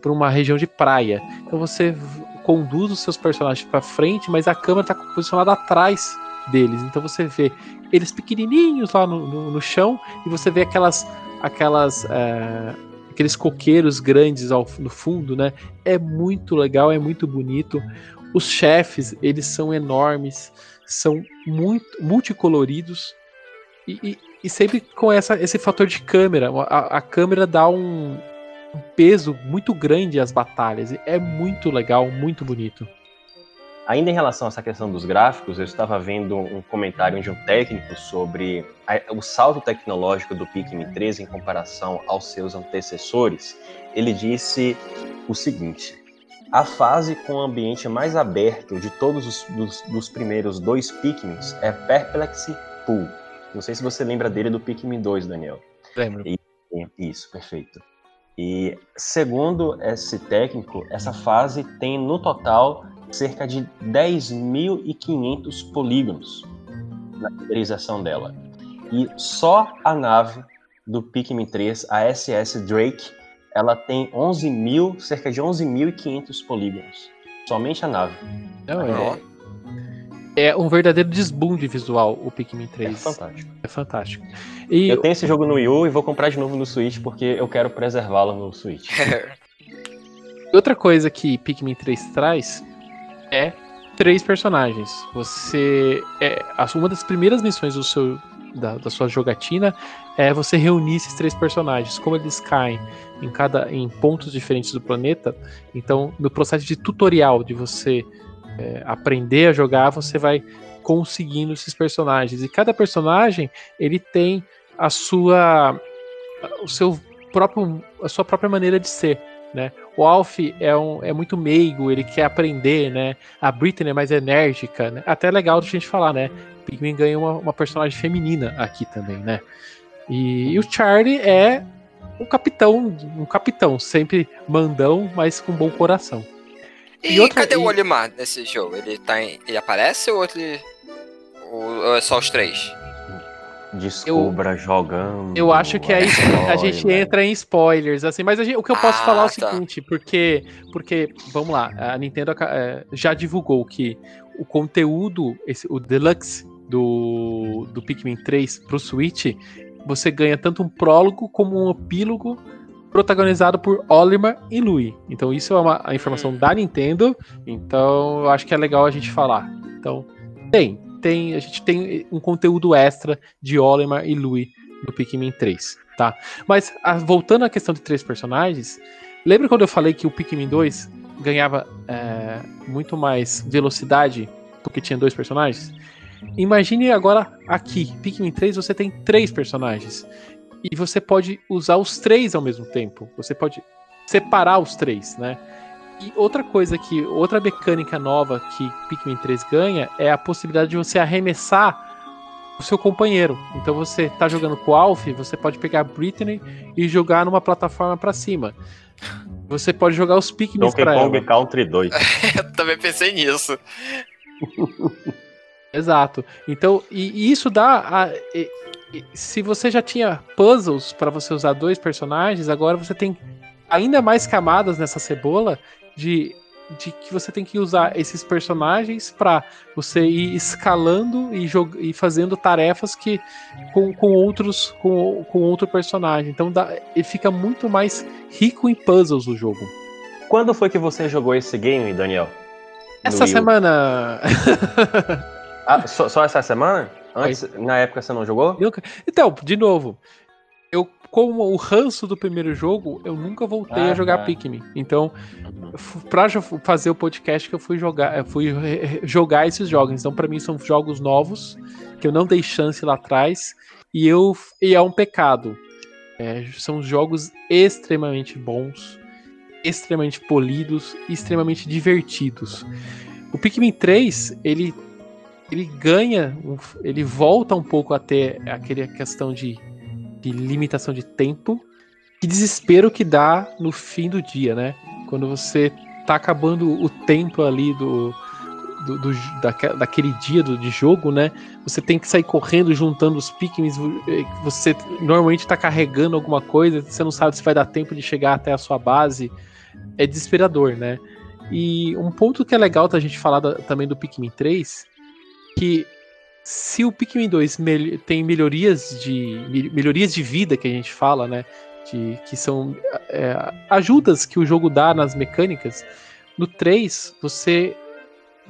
para uma região de praia. Então você conduz os seus personagens para frente, mas a câmera está posicionada atrás deles. Então você vê eles pequenininhos lá no, no, no chão e você vê aquelas aquelas é, aqueles coqueiros grandes ao, no fundo, né? É muito legal, é muito bonito. Os chefes, eles são enormes, são muito multicoloridos e, e, e sempre com essa, esse fator de câmera. A, a câmera dá um, um peso muito grande as batalhas. É muito legal, muito bonito. Ainda em relação a essa questão dos gráficos, eu estava vendo um comentário de um técnico sobre o salto tecnológico do Pikmin 3 em comparação aos seus antecessores. Ele disse o seguinte: a fase com o ambiente mais aberto de todos os dos, dos primeiros dois Pikmins é Perplexy Pool. Não sei se você lembra dele do Pikmin 2, Daniel. Lembro. E, isso, perfeito. E segundo esse técnico, essa fase tem no total cerca de 10.500 polígonos na renderização dela. E só a nave do Pikmin 3, a SS Drake, ela tem 11 mil, cerca de 11.500 polígonos. Somente a nave. Não, é, é um verdadeiro desbunde visual o Pikmin 3. É fantástico. É fantástico. E eu tenho esse jogo no Wii U e vou comprar de novo no Switch porque eu quero preservá-lo no Switch. Outra coisa que Pikmin 3 traz é três personagens. Você é uma das primeiras missões do seu da, da, sua jogatina é você reunir esses três personagens, como eles caem em cada em pontos diferentes do planeta. Então, no processo de tutorial de você é, aprender a jogar, você vai conseguindo esses personagens. E cada personagem ele tem a sua o seu próprio a sua própria maneira de ser. Né? O Alf é, um, é muito meigo, ele quer aprender, né? A Britney é mais enérgica, né? Até é legal a gente falar, né? Pikmin ganha uma, uma personagem feminina aqui também, né? E, e, o Charlie é um capitão, um capitão, sempre mandão, mas com bom coração. E, e outra, cadê e... o Olimar nesse jogo? Ele, tá em, ele aparece ou, ele, ou é só os três? Descubra eu, jogando. Eu acho que aí a gente entra em spoilers, assim, mas gente, o que eu posso ah, falar é o tá. seguinte, porque, porque, vamos lá, a Nintendo é, já divulgou que o conteúdo, esse, o Deluxe do, do Pikmin 3 pro Switch, você ganha tanto um prólogo como um epílogo protagonizado por Olimar e Louie. Então isso é uma a informação hum. da Nintendo, então eu acho que é legal a gente falar. Então, tem, tem, a gente tem um conteúdo extra de Olimar e Louie no Pikmin 3, tá? Mas a, voltando à questão de três personagens, lembra quando eu falei que o Pikmin 2 ganhava é, muito mais velocidade porque tinha dois personagens? Imagine agora aqui, Pikmin 3, você tem três personagens. E você pode usar os três ao mesmo tempo. Você pode separar os três, né? E outra coisa que, outra mecânica nova que Pikmin 3 ganha é a possibilidade de você arremessar o seu companheiro. Então você tá jogando com o Alf, você pode pegar a Britney e jogar numa plataforma para cima. Você pode jogar os Pikmin para ela. Donkey Country 2. Eu também pensei nisso. Exato. Então, e, e isso dá a, e, e, se você já tinha puzzles para você usar dois personagens, agora você tem ainda mais camadas nessa cebola de, de que você tem que usar esses personagens para você ir escalando e, e fazendo tarefas que com, com outros com, com outro personagem. Então dá, ele fica muito mais rico em puzzles o jogo. Quando foi que você jogou esse game, Daniel? Essa semana. ah, só, só, essa semana? Antes, na época você não jogou? Então, de novo, eu como o ranço do primeiro jogo, eu nunca voltei ah, a jogar tá. Pikmin. Então, pra fazer o podcast que eu fui jogar, eu fui jogar esses jogos. Então, para mim são jogos novos que eu não dei chance lá atrás e eu e é um pecado. É, são jogos extremamente bons, extremamente polidos, extremamente divertidos. O Pikmin 3, ele ele ganha, ele volta um pouco a ter aquela questão de de limitação de tempo. Que desespero que dá no fim do dia, né? Quando você tá acabando o tempo ali do, do, do daquele dia do, de jogo, né? Você tem que sair correndo, juntando os pikmins. Eh, você normalmente tá carregando alguma coisa, você não sabe se vai dar tempo de chegar até a sua base. É desesperador, né? E um ponto que é legal da gente falar da, também do Pikmin 3, que se o Pikmin 2 me tem melhorias de melhorias de vida que a gente fala, né? De, que são é, ajudas que o jogo dá nas mecânicas. No 3, você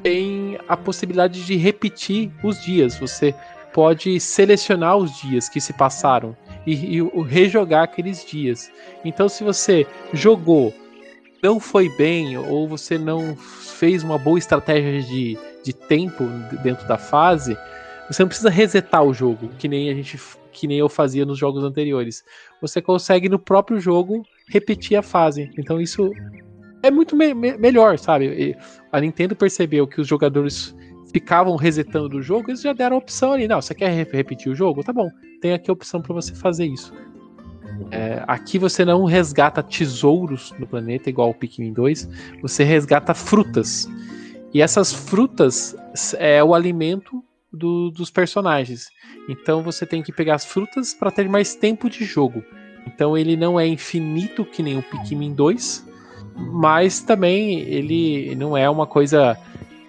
tem a possibilidade de repetir os dias. Você pode selecionar os dias que se passaram. e, e rejogar aqueles dias. Então, se você jogou, não foi bem, ou você não fez uma boa estratégia de, de tempo dentro da fase, você não precisa resetar o jogo, que nem a gente que nem eu fazia nos jogos anteriores. Você consegue no próprio jogo repetir a fase. Então isso é muito me melhor, sabe? A Nintendo percebeu que os jogadores ficavam resetando do jogo, eles já deram a opção ali. Não, você quer re repetir o jogo? Tá bom, tem aqui a opção para você fazer isso. É, aqui você não resgata tesouros no planeta, igual o Pikmin 2, você resgata frutas. E essas frutas é o alimento do, dos personagens. Então você tem que pegar as frutas para ter mais tempo de jogo. Então ele não é infinito que nem o Pikmin 2, mas também ele não é uma coisa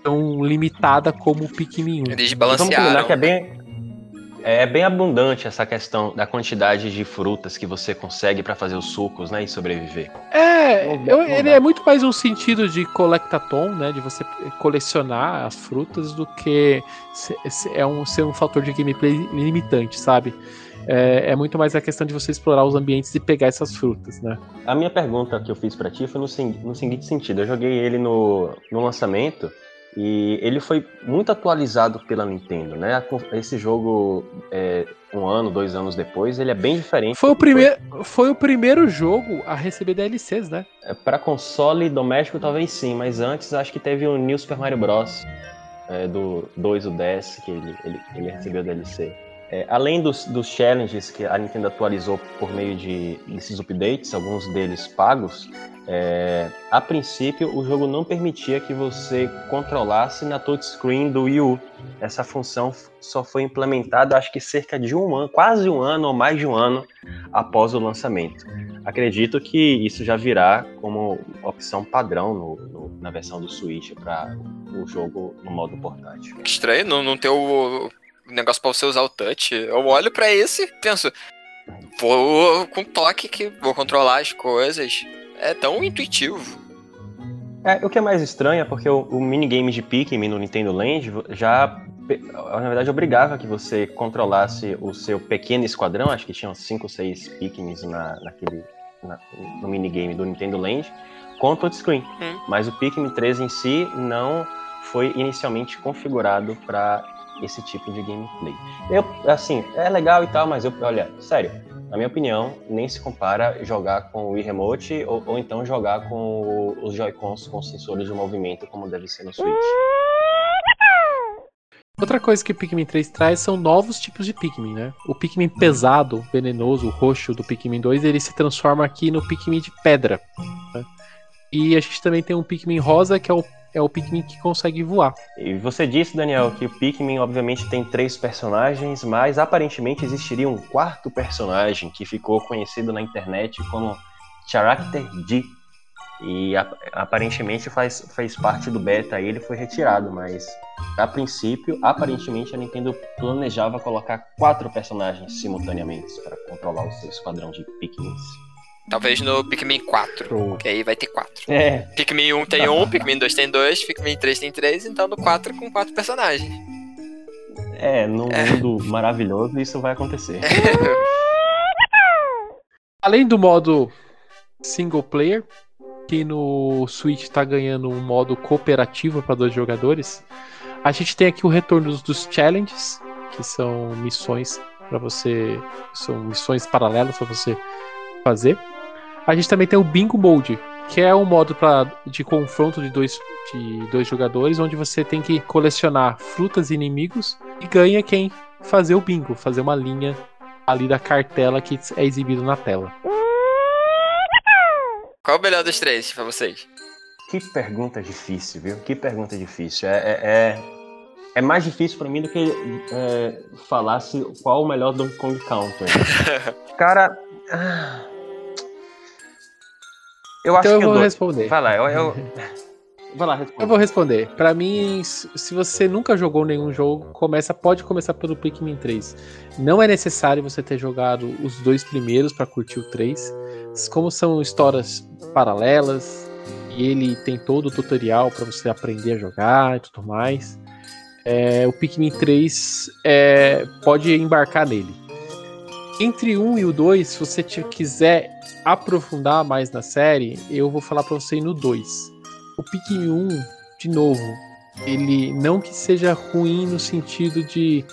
tão limitada como o Pikmin 1. Eles balancearam. que é bem, é bem abundante essa questão da quantidade de frutas que você consegue para fazer os sucos, né, e sobreviver. É, eu, ele é muito mais um sentido de collectathon, né, de você colecionar as frutas do que ser, é um, ser um fator de gameplay limitante, sabe? É, é, muito mais a questão de você explorar os ambientes e pegar essas frutas, né? A minha pergunta que eu fiz para ti foi no, no, seguinte sentido: eu joguei ele no, no lançamento e ele foi muito atualizado pela Nintendo, né? Esse jogo, é, um ano, dois anos depois, ele é bem diferente. Foi o, primeiro, foi. foi o primeiro jogo a receber DLCs, né? É, para console doméstico, talvez sim, mas antes acho que teve o New Super Mario Bros. É, do 2 o 10, que ele, ele, ele recebeu DLC. É, além dos, dos challenges que a Nintendo atualizou por meio de desses updates, alguns deles pagos, é, a princípio o jogo não permitia que você controlasse na touchscreen do Wii U. Essa função só foi implementada, acho que cerca de um ano, quase um ano ou mais de um ano após o lançamento. Acredito que isso já virá como opção padrão no, no, na versão do Switch para o jogo no modo portátil. Que estranho não, não ter o, negócio para você usar o touch. Eu olho para esse e penso, vou com toque que vou controlar as coisas. É tão intuitivo. É, o que é mais estranho é porque o, o minigame de Pikmin no Nintendo Land já, na verdade, obrigava que você controlasse o seu pequeno esquadrão, acho que tinham 5 ou 6 Pikmins na, naquele, na, no minigame do Nintendo Land, com touchscreen. Hum. Mas o Pikmin 3 em si não foi inicialmente configurado para esse tipo de gameplay. Eu, assim, é legal e tal, mas eu, olha, sério, na minha opinião, nem se compara jogar com o Wii Remote ou, ou então jogar com os Joy-Cons com sensores de movimento, como deve ser no Switch. Outra coisa que o Pikmin 3 traz são novos tipos de Pikmin, né? O Pikmin pesado, venenoso, roxo do Pikmin 2, ele se transforma aqui no Pikmin de pedra. Né? E a gente também tem um Pikmin rosa, que é o é o Pikmin que consegue voar. E você disse, Daniel, que o Pikmin obviamente tem três personagens, mas aparentemente existiria um quarto personagem que ficou conhecido na internet como Character D. E aparentemente faz, faz parte do beta e ele foi retirado, mas a princípio, aparentemente a Nintendo planejava colocar quatro personagens simultaneamente para controlar o seu esquadrão de Pikmins. Talvez no Pikmin 4, que aí vai ter 4. É. Pikmin 1 tem 1, Pikmin 2 tem 2, Pikmin 3 tem 3, então no 4 com 4 personagens. É, num é. mundo maravilhoso isso vai acontecer. Além do modo single player, que no Switch está ganhando um modo cooperativo para dois jogadores, a gente tem aqui o retorno dos challenges, que são missões para você, são missões paralelas para você fazer. A gente também tem o Bingo Mode, que é um modo pra, de confronto de dois, de dois jogadores, onde você tem que colecionar frutas e inimigos e ganha quem fazer o bingo, fazer uma linha ali da cartela que é exibido na tela. Qual o melhor dos três para vocês? Que pergunta difícil, viu? Que pergunta difícil. É, é, é, é mais difícil para mim do que é, falar se qual o melhor Donkey Kong Country. Cara. Ah, eu acho então eu vou responder. Vai lá, eu, eu... Vai lá, responde. Eu vou responder. Para mim, se você nunca jogou nenhum jogo, começa, pode começar pelo Pikmin 3. Não é necessário você ter jogado os dois primeiros para curtir o 3. Como são histórias paralelas e ele tem todo o tutorial para você aprender a jogar e tudo mais. É, o Pikmin 3 é, pode embarcar nele. Entre um e o dois, se você te, quiser aprofundar mais na série, eu vou falar pra você no 2. O Pikmin 1, de novo, ele não que seja ruim no sentido de,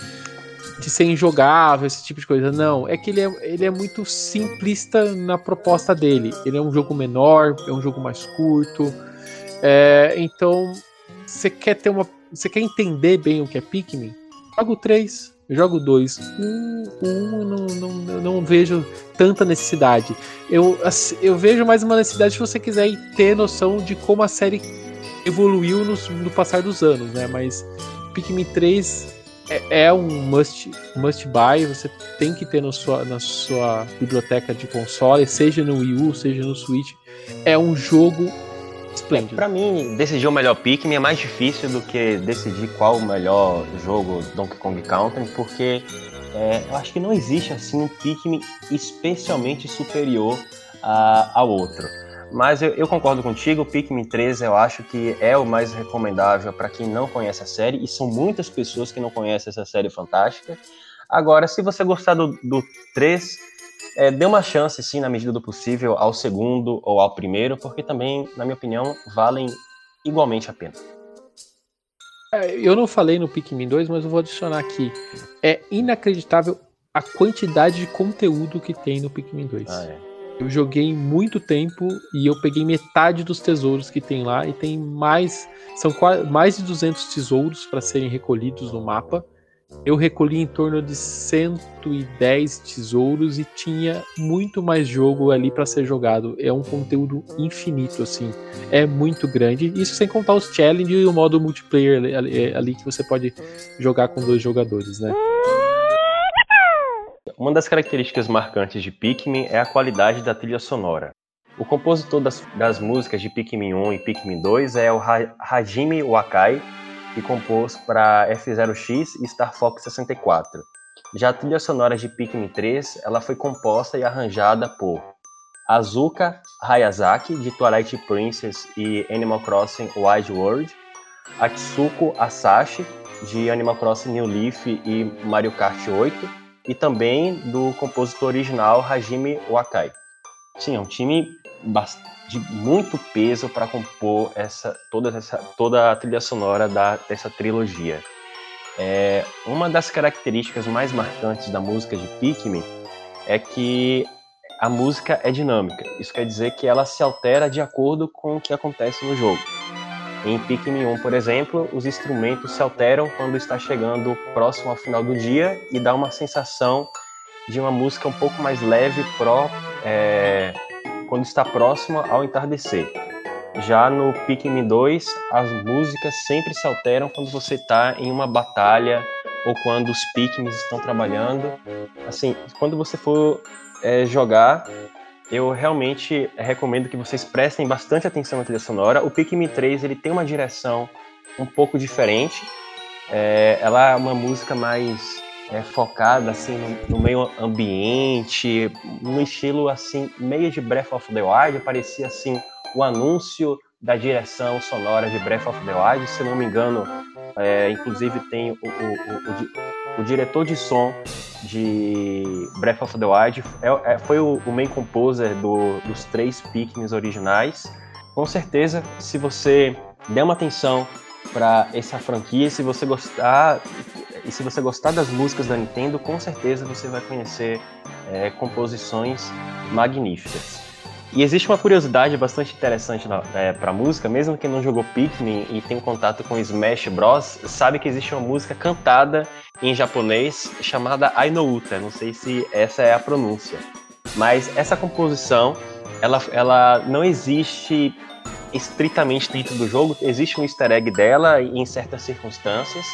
de ser injogável, esse tipo de coisa. Não, é que ele é, ele é muito simplista na proposta dele. Ele é um jogo menor, é um jogo mais curto. É, então, você quer ter uma. Você quer entender bem o que é Pikmin? Joga o 3, joga o 2. Um, um não, não, não vejo tanta necessidade. Eu, assim, eu vejo mais uma necessidade se você quiser ter noção de como a série evoluiu no, no passar dos anos, né? Mas Pikmin 3 é, é, um must, must buy, você tem que ter no sua, na sua biblioteca de console, seja no Wii U, seja no Switch. É um jogo esplêndido. Pra mim, decidir o melhor Pikmin é mais difícil do que decidir qual o melhor jogo Donkey Kong Country, porque é, eu acho que não existe assim um Pikmin especialmente superior a, ao outro. Mas eu, eu, concordo contigo, o Pikmin 3 eu acho que é o mais recomendável para quem não conhece a série, e são muitas pessoas que não conhecem essa série fantástica. Agora, se você gostar do, do 3, é, dê uma chance, sim, na medida do possível, ao segundo ou ao primeiro, porque também, na minha opinião, valem igualmente a pena. É, eu não falei no Pikmin 2, mas eu vou adicionar aqui. É inacreditável a quantidade de conteúdo que tem no Pikmin 2. Ah, é. Eu joguei muito tempo e eu peguei metade dos tesouros que tem lá e tem mais são mais de 200 tesouros para serem recolhidos no mapa. Eu recolhi em torno de 110 tesouros e tinha muito mais jogo ali para ser jogado. É um conteúdo infinito assim. É muito grande. Isso sem contar os challenges e o modo multiplayer ali, ali que você pode jogar com dois jogadores, né? Uma das características marcantes de Pikmin é a qualidade da trilha sonora. O compositor das, das músicas de Pikmin 1 e Pikmin 2 é o ha Hajime Wakai, que compôs para F0X e Star Fox 64. Já a trilha sonora de Pikmin 3 ela foi composta e arranjada por Azuka Hayazaki, de Twilight Princess e Animal Crossing Wild World, Akisuko Asashi, de Animal Crossing New Leaf e Mario Kart 8, e também do compositor original Hajime Wakai. Sim, é um time de muito peso para compor essa toda, essa toda a trilha sonora da, dessa trilogia. É, uma das características mais marcantes da música de Pikmin é que a música é dinâmica. Isso quer dizer que ela se altera de acordo com o que acontece no jogo. Em Pikmin 1, por exemplo, os instrumentos se alteram quando está chegando próximo ao final do dia e dá uma sensação de uma música um pouco mais leve pro, é, quando está próximo ao entardecer. Já no Pikmin 2, as músicas sempre se alteram quando você está em uma batalha ou quando os Pikmins estão trabalhando. Assim, quando você for é, jogar, eu realmente recomendo que vocês prestem bastante atenção na trilha sonora. O Pikmin 3 ele tem uma direção um pouco diferente. É, ela é uma música mais é, focada assim no, no, meio ambiente, no estilo assim meio de Breath of the Wild. Parecia assim o anúncio da direção sonora de Breath of the Wild. Se não me engano, é, inclusive tem o, o, o, o, diretor de som de Breath of the Wild, é, é, foi o, main composer do, dos três Pikmins originais. Com certeza, se você der uma atenção para essa franquia, se você gostar e se você gostar das músicas da Nintendo, com certeza você vai conhecer é, composições magníficas. E existe uma curiosidade bastante interessante é, para música, mesmo quem não jogou Pikmin e tem contato com Smash Bros, sabe que existe uma música cantada em japonês chamada Ainouta. Não sei se essa é a pronúncia, mas essa composição ela, ela não existe estritamente dentro do jogo. Existe um Easter egg dela em certas circunstâncias,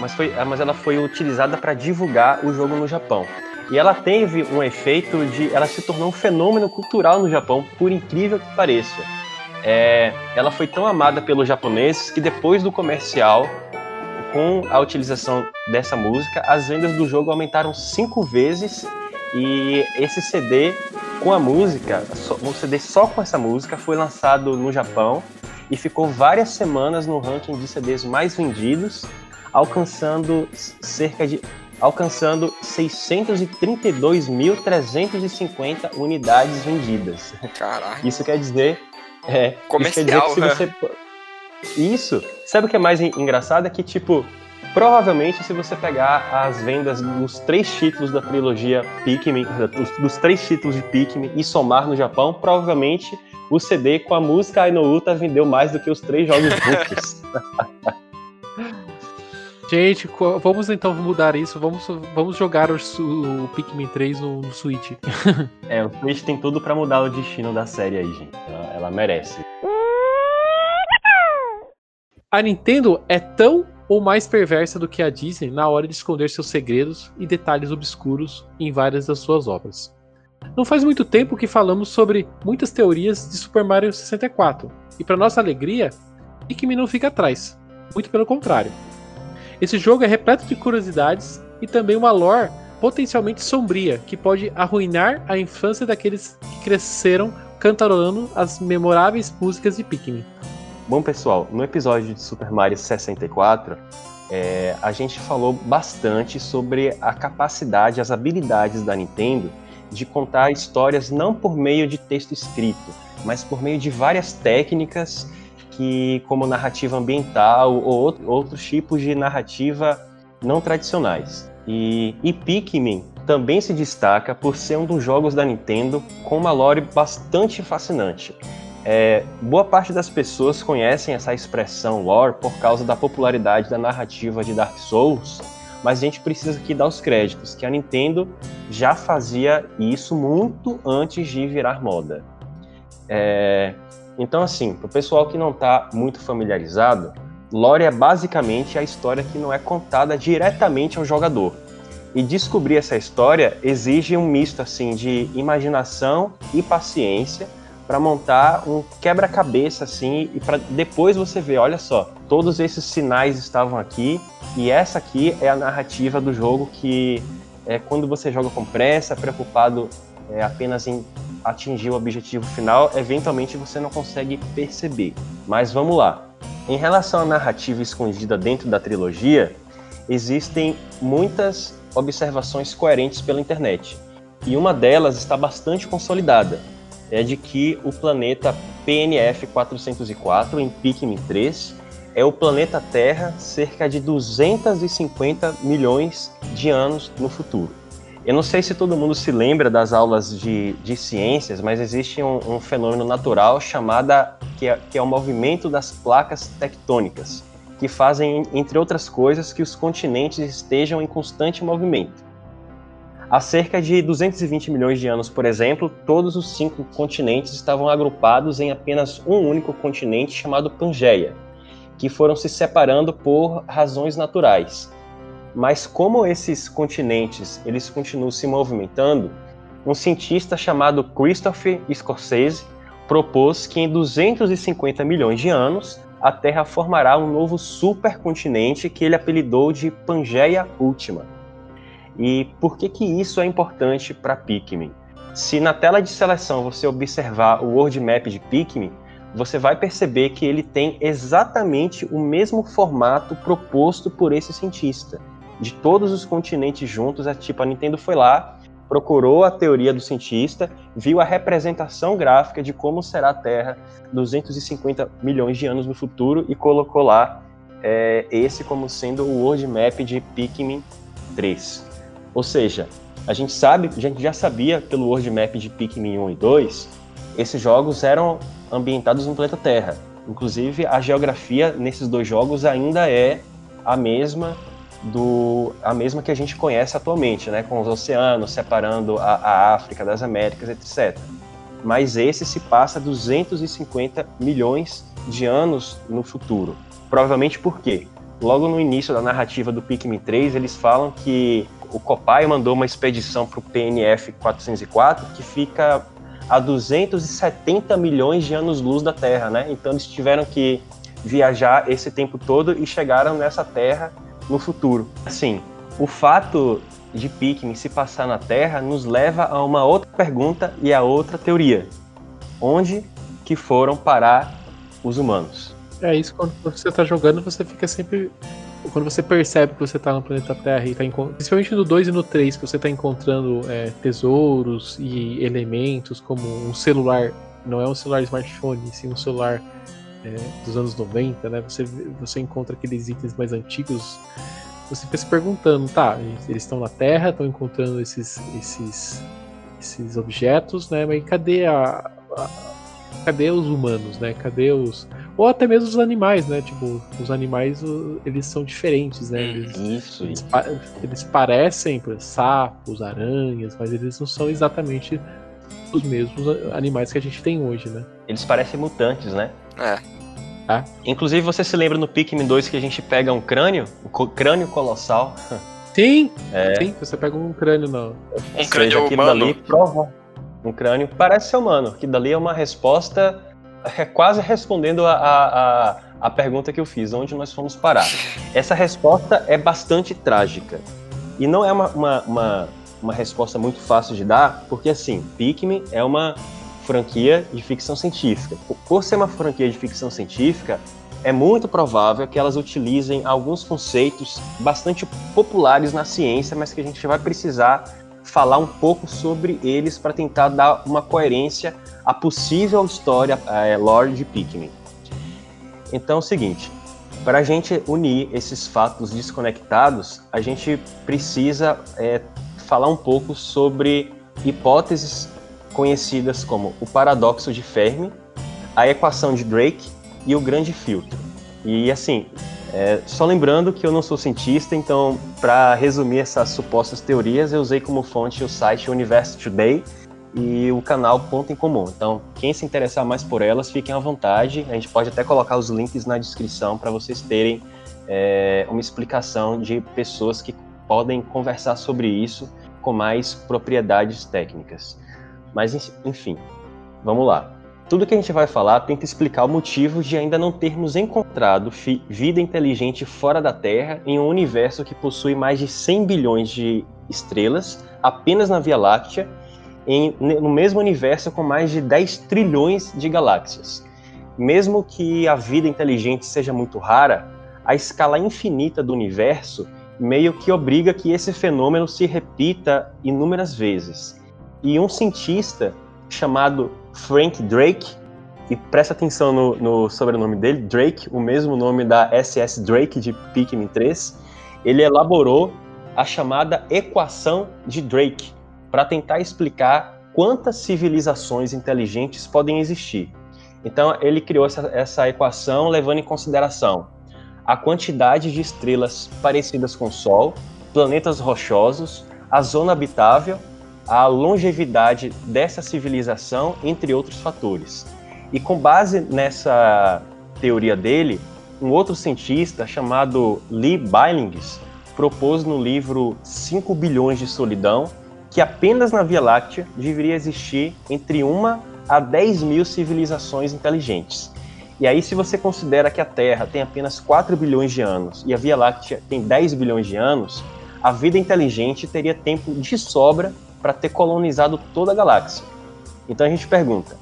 mas, foi, mas ela foi utilizada para divulgar o jogo no Japão. E ela teve um efeito de. Ela se tornou um fenômeno cultural no Japão, por incrível que pareça. É, ela foi tão amada pelos japoneses que depois do comercial, com a utilização dessa música, as vendas do jogo aumentaram cinco vezes. E esse CD com a música, um CD só com essa música, foi lançado no Japão e ficou várias semanas no ranking de CDs mais vendidos, alcançando cerca de alcançando 632.350 unidades vendidas. Caraca. Isso quer dizer. É, Comercial, isso quer dizer que se você. Isso. Sabe o que é mais engraçado? É que, tipo, provavelmente se você pegar as vendas dos três títulos da trilogia Pikmin, dos, três títulos de Pikmin e somar no Japão, provavelmente o CD com a música Ainouta vendeu mais do que os três jogos juntos. Gente, vamos então mudar isso. Vamos, vamos jogar o, o Pikmin 3 no, no Switch. é, o Switch tem tudo para mudar o destino da série aí, gente. Ela, ela merece. A Nintendo é tão ou mais perversa do que a Disney na hora de esconder seus segredos e detalhes obscuros em várias das suas obras. Não faz muito tempo que falamos sobre muitas teorias de Super Mario 64, e para nossa alegria, Pikmin não fica atrás, muito pelo contrário. Esse jogo é repleto de curiosidades e também uma lore potencialmente sombria que pode arruinar a infância daqueles que cresceram cantarolando as memoráveis músicas de Pikmin. Bom, pessoal, no episódio de Super Mario 64, é, a gente falou bastante sobre a capacidade, as habilidades da Nintendo de contar histórias não por meio de texto escrito, mas por meio de várias técnicas que, como narrativa ambiental ou outros tipos de narrativa não tradicionais. E, e Pikmin também se destaca por ser um dos jogos da Nintendo com uma lore bastante fascinante. É, boa parte das pessoas conhecem essa expressão lore por causa da popularidade da narrativa de Dark Souls, mas a gente precisa aqui dar os créditos que a Nintendo já fazia isso muito antes de virar moda. É, então, assim, para o pessoal que não está muito familiarizado, lore é basicamente a história que não é contada diretamente ao jogador. E descobrir essa história exige um misto assim de imaginação e paciência para montar um quebra-cabeça assim e para depois você ver, olha só, todos esses sinais estavam aqui e essa aqui é a narrativa do jogo que é quando você joga com pressa, preocupado é, apenas em atingir o objetivo final, eventualmente você não consegue perceber. Mas vamos lá. Em relação à narrativa escondida dentro da trilogia, existem muitas observações coerentes pela internet. E uma delas está bastante consolidada. É de que o planeta PNF 404 em Pikmin 3 é o planeta Terra cerca de 250 milhões de anos no futuro. Eu não sei se todo mundo se lembra das aulas de, de ciências, mas existe um, um fenômeno natural chamado que é, que é o movimento das placas tectônicas, que fazem, entre outras coisas, que os continentes estejam em constante movimento. Há cerca de 220 milhões de anos, por exemplo, todos os cinco continentes estavam agrupados em apenas um único continente chamado Pangeia, que foram se separando por razões naturais. Mas como esses continentes eles continuam se movimentando, um cientista chamado Christopher Scorsese propôs que em 250 milhões de anos a Terra formará um novo supercontinente que ele apelidou de Pangeia Última. E por que que isso é importante para Pikmin? Se na tela de seleção você observar o world map de Pikmin, você vai perceber que ele tem exatamente o mesmo formato proposto por esse cientista de todos os continentes juntos. É tipo, a Nintendo foi lá, procurou a teoria do cientista, viu a representação gráfica de como será a Terra 250 milhões de anos no futuro e colocou lá é, esse como sendo o world map de Pikmin 3. Ou seja, a gente sabe, a gente já sabia pelo world map de Pikmin 1 e 2, esses jogos eram ambientados no planeta Terra. Inclusive, a geografia nesses dois jogos ainda é a mesma do a mesma que a gente conhece atualmente, né, com os oceanos separando a, a África das Américas, etc. Mas esse se passa 250 milhões de anos no futuro. Provavelmente por quê? Logo no início da narrativa do Pikmin 3, eles falam que o Copai mandou uma expedição para o PNF 404 que fica a 270 milhões de anos-luz da Terra, né? Então eles tiveram que viajar esse tempo todo e chegaram nessa Terra no futuro. Assim, o fato de Pikmin se passar na Terra nos leva a uma outra pergunta e a outra teoria. Onde que foram parar os humanos? É isso, quando você está jogando, você fica sempre quando você percebe que você tá no planeta Terra e tá principalmente no 2 e no 3, que você tá encontrando é, tesouros e elementos como um celular, não é um celular smartphone, sim um celular é, dos anos 90, né? Você, você encontra aqueles itens mais antigos, você fica se perguntando, tá, eles estão na Terra, estão encontrando esses, esses, esses objetos, né? Mas cadê a, a cadê os humanos, né? Cadê os ou até mesmo os animais, né? Tipo, os animais eles são diferentes, né? Eles, Isso. eles, eles parecem por exemplo, sapos, aranhas, mas eles não são exatamente os mesmos animais que a gente tem hoje, né? Eles parecem mutantes, né? É. Ah. Inclusive, você se lembra no Pikmin 2 que a gente pega um crânio? Um crânio colossal. Sim! É. Sim, você pega um crânio não. Um crânio aquilo humano. Dali prova. Um crânio parece ser humano, que dali é uma resposta é quase respondendo a, a, a, pergunta que eu fiz, onde nós fomos parar. Essa resposta é bastante trágica. E não é uma, uma, uma, uma resposta muito fácil de dar, porque assim, Pikmin é uma franquia de ficção científica. Por ser uma franquia de ficção científica, é muito provável que elas utilizem alguns conceitos bastante populares na ciência, mas que a gente vai precisar falar um pouco sobre eles para tentar dar uma coerência à possível história é, lore de Pikmin. Então é o seguinte, para a gente unir esses fatos desconectados, a gente precisa é, falar um pouco sobre hipóteses conhecidas como o paradoxo de Fermi, a equação de Drake e o grande filtro. E assim, é, só lembrando que eu não sou cientista, então, para resumir essas supostas teorias, eu usei como fonte o site Universe Today e o canal Ponto em Comum. Então, quem se interessar mais por elas, fiquem à vontade. A gente pode até colocar os links na descrição para vocês terem é, uma explicação de pessoas que podem conversar sobre isso com mais propriedades técnicas. Mas, enfim, vamos lá. Tudo que a gente vai falar tenta explicar o motivo de ainda não termos encontrado vida inteligente fora da Terra em um universo que possui mais de 100 bilhões de estrelas apenas na Via Láctea, em, no mesmo universo com mais de 10 trilhões de galáxias. Mesmo que a vida inteligente seja muito rara, a escala infinita do universo meio que obriga que esse fenômeno se repita inúmeras vezes. E um cientista chamado Frank Drake, e presta atenção no, no, sobrenome dele, Drake, o mesmo nome da SS Drake de Pikmin 3, ele elaborou a chamada equação de Drake para tentar explicar quantas civilizações inteligentes podem existir. Então, ele criou essa, essa equação levando em consideração a quantidade de estrelas parecidas com o Sol, planetas rochosos, a zona habitável a longevidade dessa civilização, entre outros fatores. E com base nessa teoria dele, um outro cientista chamado Lee Billings propôs no livro 5 bilhões de solidão que apenas na Via Láctea deveria existir entre uma a 10 mil civilizações inteligentes. E aí, se você considera que a Terra tem apenas 4 bilhões de anos e a Via Láctea tem 10 bilhões de anos, a vida inteligente teria tempo de sobra para ter colonizado toda a galáxia. Então a gente pergunta: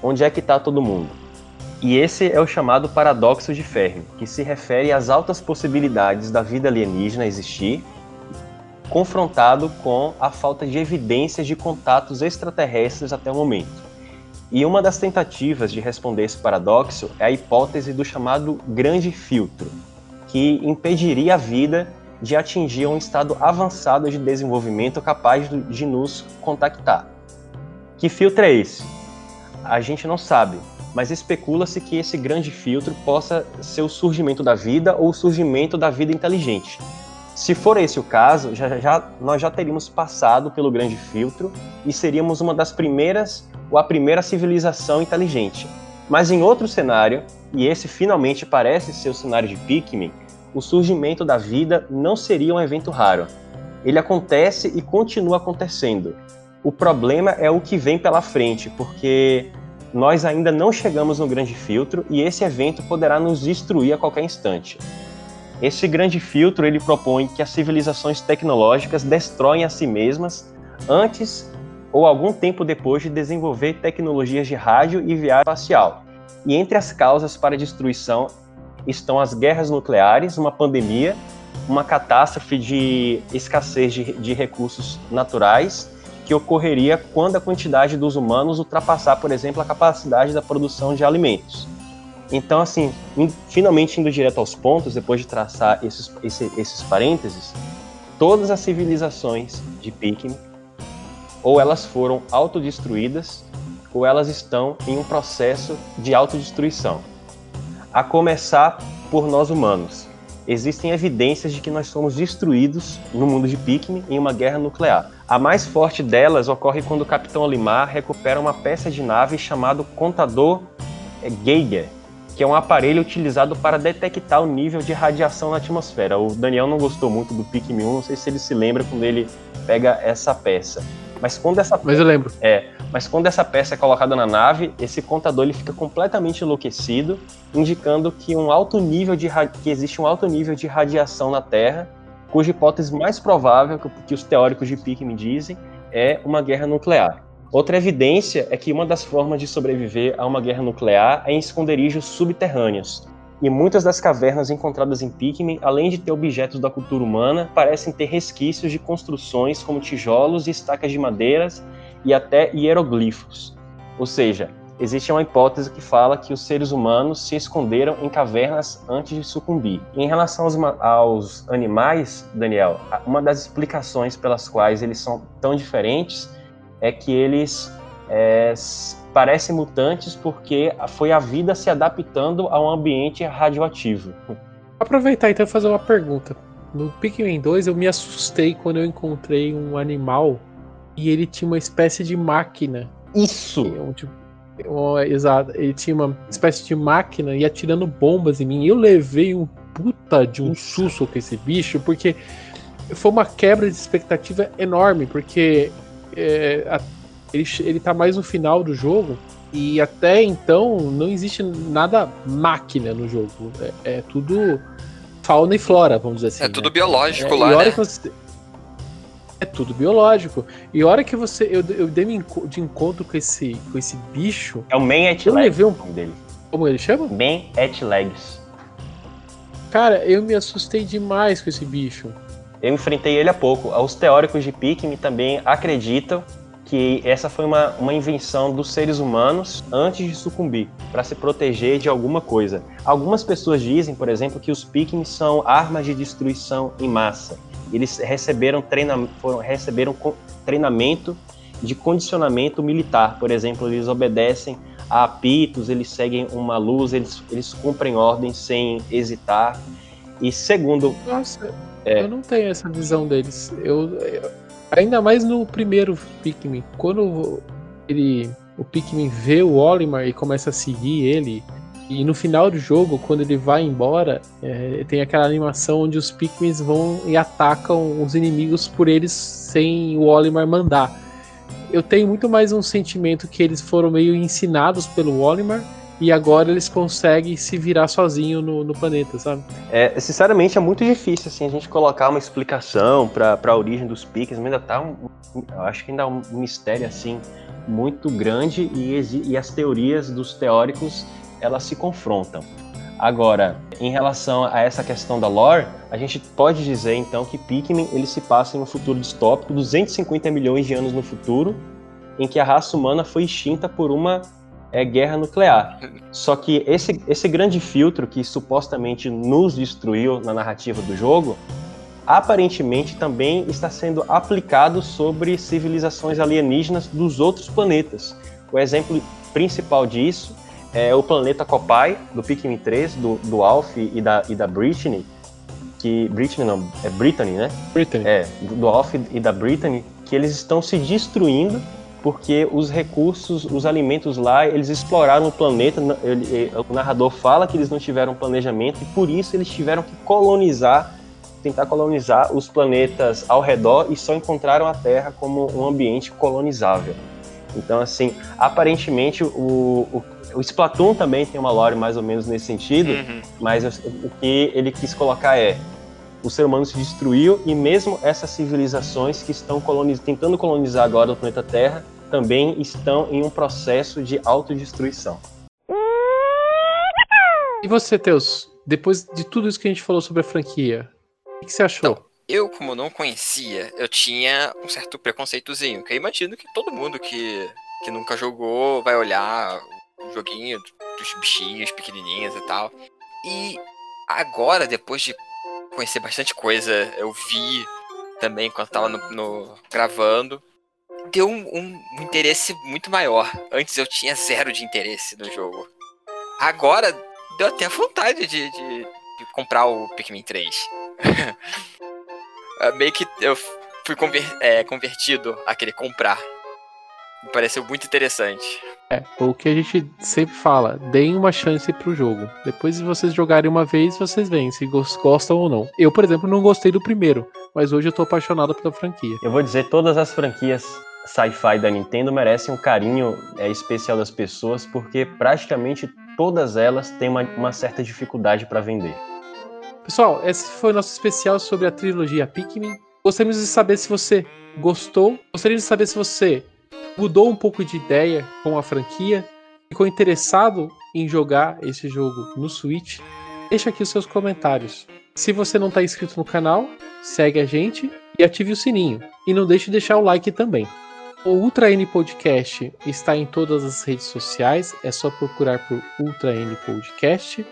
onde é que está todo mundo? E esse é o chamado paradoxo de Fermi, que se refere às altas possibilidades da vida alienígena existir, confrontado com a falta de evidências de contatos extraterrestres até o momento. E uma das tentativas de responder esse paradoxo é a hipótese do chamado grande filtro, que impediria a vida de atingir um estado avançado de desenvolvimento capaz de nos contactar. Que filtro é esse? A gente não sabe, mas especula-se que esse grande filtro possa ser o surgimento da vida ou o surgimento da vida inteligente. Se for esse o caso, já, já, nós já teríamos passado pelo grande filtro e seríamos uma das primeiras ou a primeira civilização inteligente. Mas em outro cenário, e esse finalmente parece ser o cenário de Pikmin, o surgimento da vida não seria um evento raro. Ele acontece e continua acontecendo. O problema é o que vem pela frente, porque nós ainda não chegamos no grande filtro e esse evento poderá nos destruir a qualquer instante. Esse grande filtro ele propõe que as civilizações tecnológicas destroem a si mesmas antes ou algum tempo depois de desenvolver tecnologias de rádio e viagem espacial. E entre as causas para a destruição estão as guerras nucleares, uma pandemia, uma catástrofe de escassez de, de recursos naturais que ocorreria quando a quantidade dos humanos ultrapassar, por exemplo, a capacidade da produção de alimentos. Então, assim, finalmente indo direto aos pontos, depois de traçar esses, esses, esses parênteses, todas as civilizações de Pikmin, ou elas foram autodestruídas, ou elas estão em um processo de autodestruição. A começar por nós humanos. Existem evidências de que nós somos destruídos no mundo de Pikmin em uma guerra nuclear. A mais forte delas ocorre quando o Capitão Olimar recupera uma peça de nave chamado Contador Geiger, que é um aparelho utilizado para detectar o nível de radiação na atmosfera. O Daniel não gostou muito do Pikmin 1, não sei se ele se lembra quando ele pega essa peça. Mas quando essa Mas eu lembro. É, mas quando essa peça é colocada na nave, esse contador ele fica completamente enlouquecido, indicando que um alto nível de que existe um alto nível de radiação na Terra, cuja hipótese mais provável que, que os teóricos de Pikmin dizem é uma guerra nuclear. Outra evidência é que uma das formas de sobreviver a uma guerra nuclear é em esconderijos subterrâneos. E muitas das cavernas encontradas em Pikmin, além de ter objetos da cultura humana, parecem ter resquícios de construções como tijolos e estacas de madeiras e até hieroglifos. Ou seja, existe uma hipótese que fala que os seres humanos se esconderam em cavernas antes de sucumbir. Em relação aos, aos animais, Daniel, uma das explicações pelas quais eles são tão diferentes é que eles é, parecem mutantes porque foi a vida se adaptando a um ambiente radioativo. Aproveitar então e fazer uma pergunta. No Pikmin 2 eu me assustei quando eu encontrei um animal e ele tinha uma espécie de máquina. Isso! Um, tipo, exato. Ele tinha uma espécie de máquina e atirando bombas em mim. Eu levei um puta de um susto com esse bicho, porque foi uma quebra de expectativa enorme, porque é, ele, ele tá mais no final do jogo. E até então não existe nada máquina no jogo. É, é tudo fauna e flora, vamos dizer assim. É né? tudo biológico é, lá, né? Você... É tudo biológico. E a hora que você. Eu, eu dei de encontro com esse, com esse bicho. É o Man at eu Legs. Um... dele. Como ele chama? Man at Legs. Cara, eu me assustei demais com esse bicho. Eu enfrentei ele há pouco. Os teóricos de Pikmin também acreditam que essa foi uma, uma invenção dos seres humanos antes de sucumbir, para se proteger de alguma coisa. Algumas pessoas dizem, por exemplo, que os Pikmin são armas de destruição em massa. Eles receberam, treina, foram, receberam treinamento de condicionamento militar. Por exemplo, eles obedecem a apitos, eles seguem uma luz, eles, eles cumprem ordens sem hesitar. E segundo. Nossa, é. eu não tenho essa visão deles. Eu, eu, ainda mais no primeiro Pikmin. Quando ele, o Pikmin vê o Olimar e começa a seguir ele. E no final do jogo, quando ele vai embora, é, tem aquela animação onde os Pikmins vão e atacam os inimigos por eles sem o Olimar mandar. Eu tenho muito mais um sentimento que eles foram meio ensinados pelo Olimar e agora eles conseguem se virar sozinho no, no planeta, sabe? É, sinceramente, é muito difícil assim, a gente colocar uma explicação para a origem dos piques, ainda tá um, acho que ainda é um mistério assim muito grande e, e as teorias dos teóricos elas se confrontam. Agora, em relação a essa questão da lore, a gente pode dizer então que Pikmin ele se passa em um futuro distópico, 250 milhões de anos no futuro, em que a raça humana foi extinta por uma é guerra nuclear. Só que esse, esse grande filtro que supostamente nos destruiu na narrativa do jogo, aparentemente também está sendo aplicado sobre civilizações alienígenas dos outros planetas. O exemplo principal disso é o planeta Copai, do Pikmin 3, do, do Alf e da, e da Brittany, que. Brittany não, é Brittany, né? Brittany. É, do Alf e da Brittany, que eles estão se destruindo porque os recursos, os alimentos lá, eles exploraram o planeta. Ele, o narrador fala que eles não tiveram planejamento e por isso eles tiveram que colonizar, tentar colonizar os planetas ao redor e só encontraram a Terra como um ambiente colonizável. Então, assim, aparentemente o, o, o Splatoon também tem uma lore mais ou menos nesse sentido, uhum. mas o que ele quis colocar é o ser humano se destruiu e mesmo essas civilizações que estão coloniz tentando colonizar agora o planeta Terra também estão em um processo de autodestruição. E você, Teus? depois de tudo isso que a gente falou sobre a franquia, o que você achou? Então, eu, como não conhecia, eu tinha um certo preconceitozinho, que eu imagino que todo mundo que, que nunca jogou vai olhar o joguinho dos bichinhos pequenininhos e tal. E agora, depois de conhecer bastante coisa, eu vi também quando tava no, no gravando, deu um, um, um, interesse muito maior. Antes eu tinha zero de interesse no jogo. Agora deu até vontade de, de, de comprar o Pikmin 3. É, meio que eu fui conver, é, convertido a querer comprar. Me pareceu muito interessante. É, o que a gente sempre fala, deem uma chance pro jogo. Depois de vocês jogarem uma vez, vocês veem se gostam ou não. Eu, por exemplo, não gostei do primeiro, mas hoje eu tô apaixonado pela franquia. Eu vou dizer, todas as franquias sci-fi da Nintendo merecem um carinho é, especial das pessoas, porque praticamente todas elas têm uma, uma certa dificuldade para vender. Pessoal, esse foi o nosso especial sobre a trilogia Pikmin. Gostaríamos de saber se você gostou, gostaríamos de saber se você mudou um pouco de ideia com a franquia, ficou interessado em jogar esse jogo no Switch. Deixa aqui os seus comentários. Se você não está inscrito no canal, segue a gente e ative o sininho. E não deixe de deixar o like também. O Ultra N Podcast está em todas as redes sociais, é só procurar por Ultra N Podcast.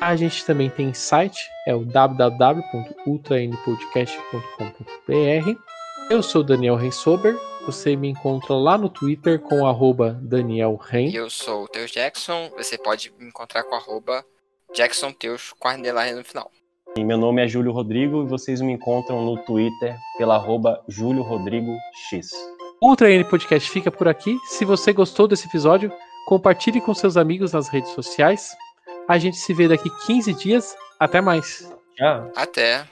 A gente também tem site, é o www.ultranpodcast.com.br. Eu sou Daniel Rensober, você me encontra lá no Twitter com arroba Daniel Ren. Eu sou o Teus Jackson, você pode me encontrar com arroba Jackson Teus com no final. E meu nome é Júlio Rodrigo e vocês me encontram no Twitter pela arroba Júlio Rodrigo X. Ultra N Podcast fica por aqui. Se você gostou desse episódio, compartilhe com seus amigos nas redes sociais. A gente se vê daqui 15 dias. Até mais. Tchau. Até.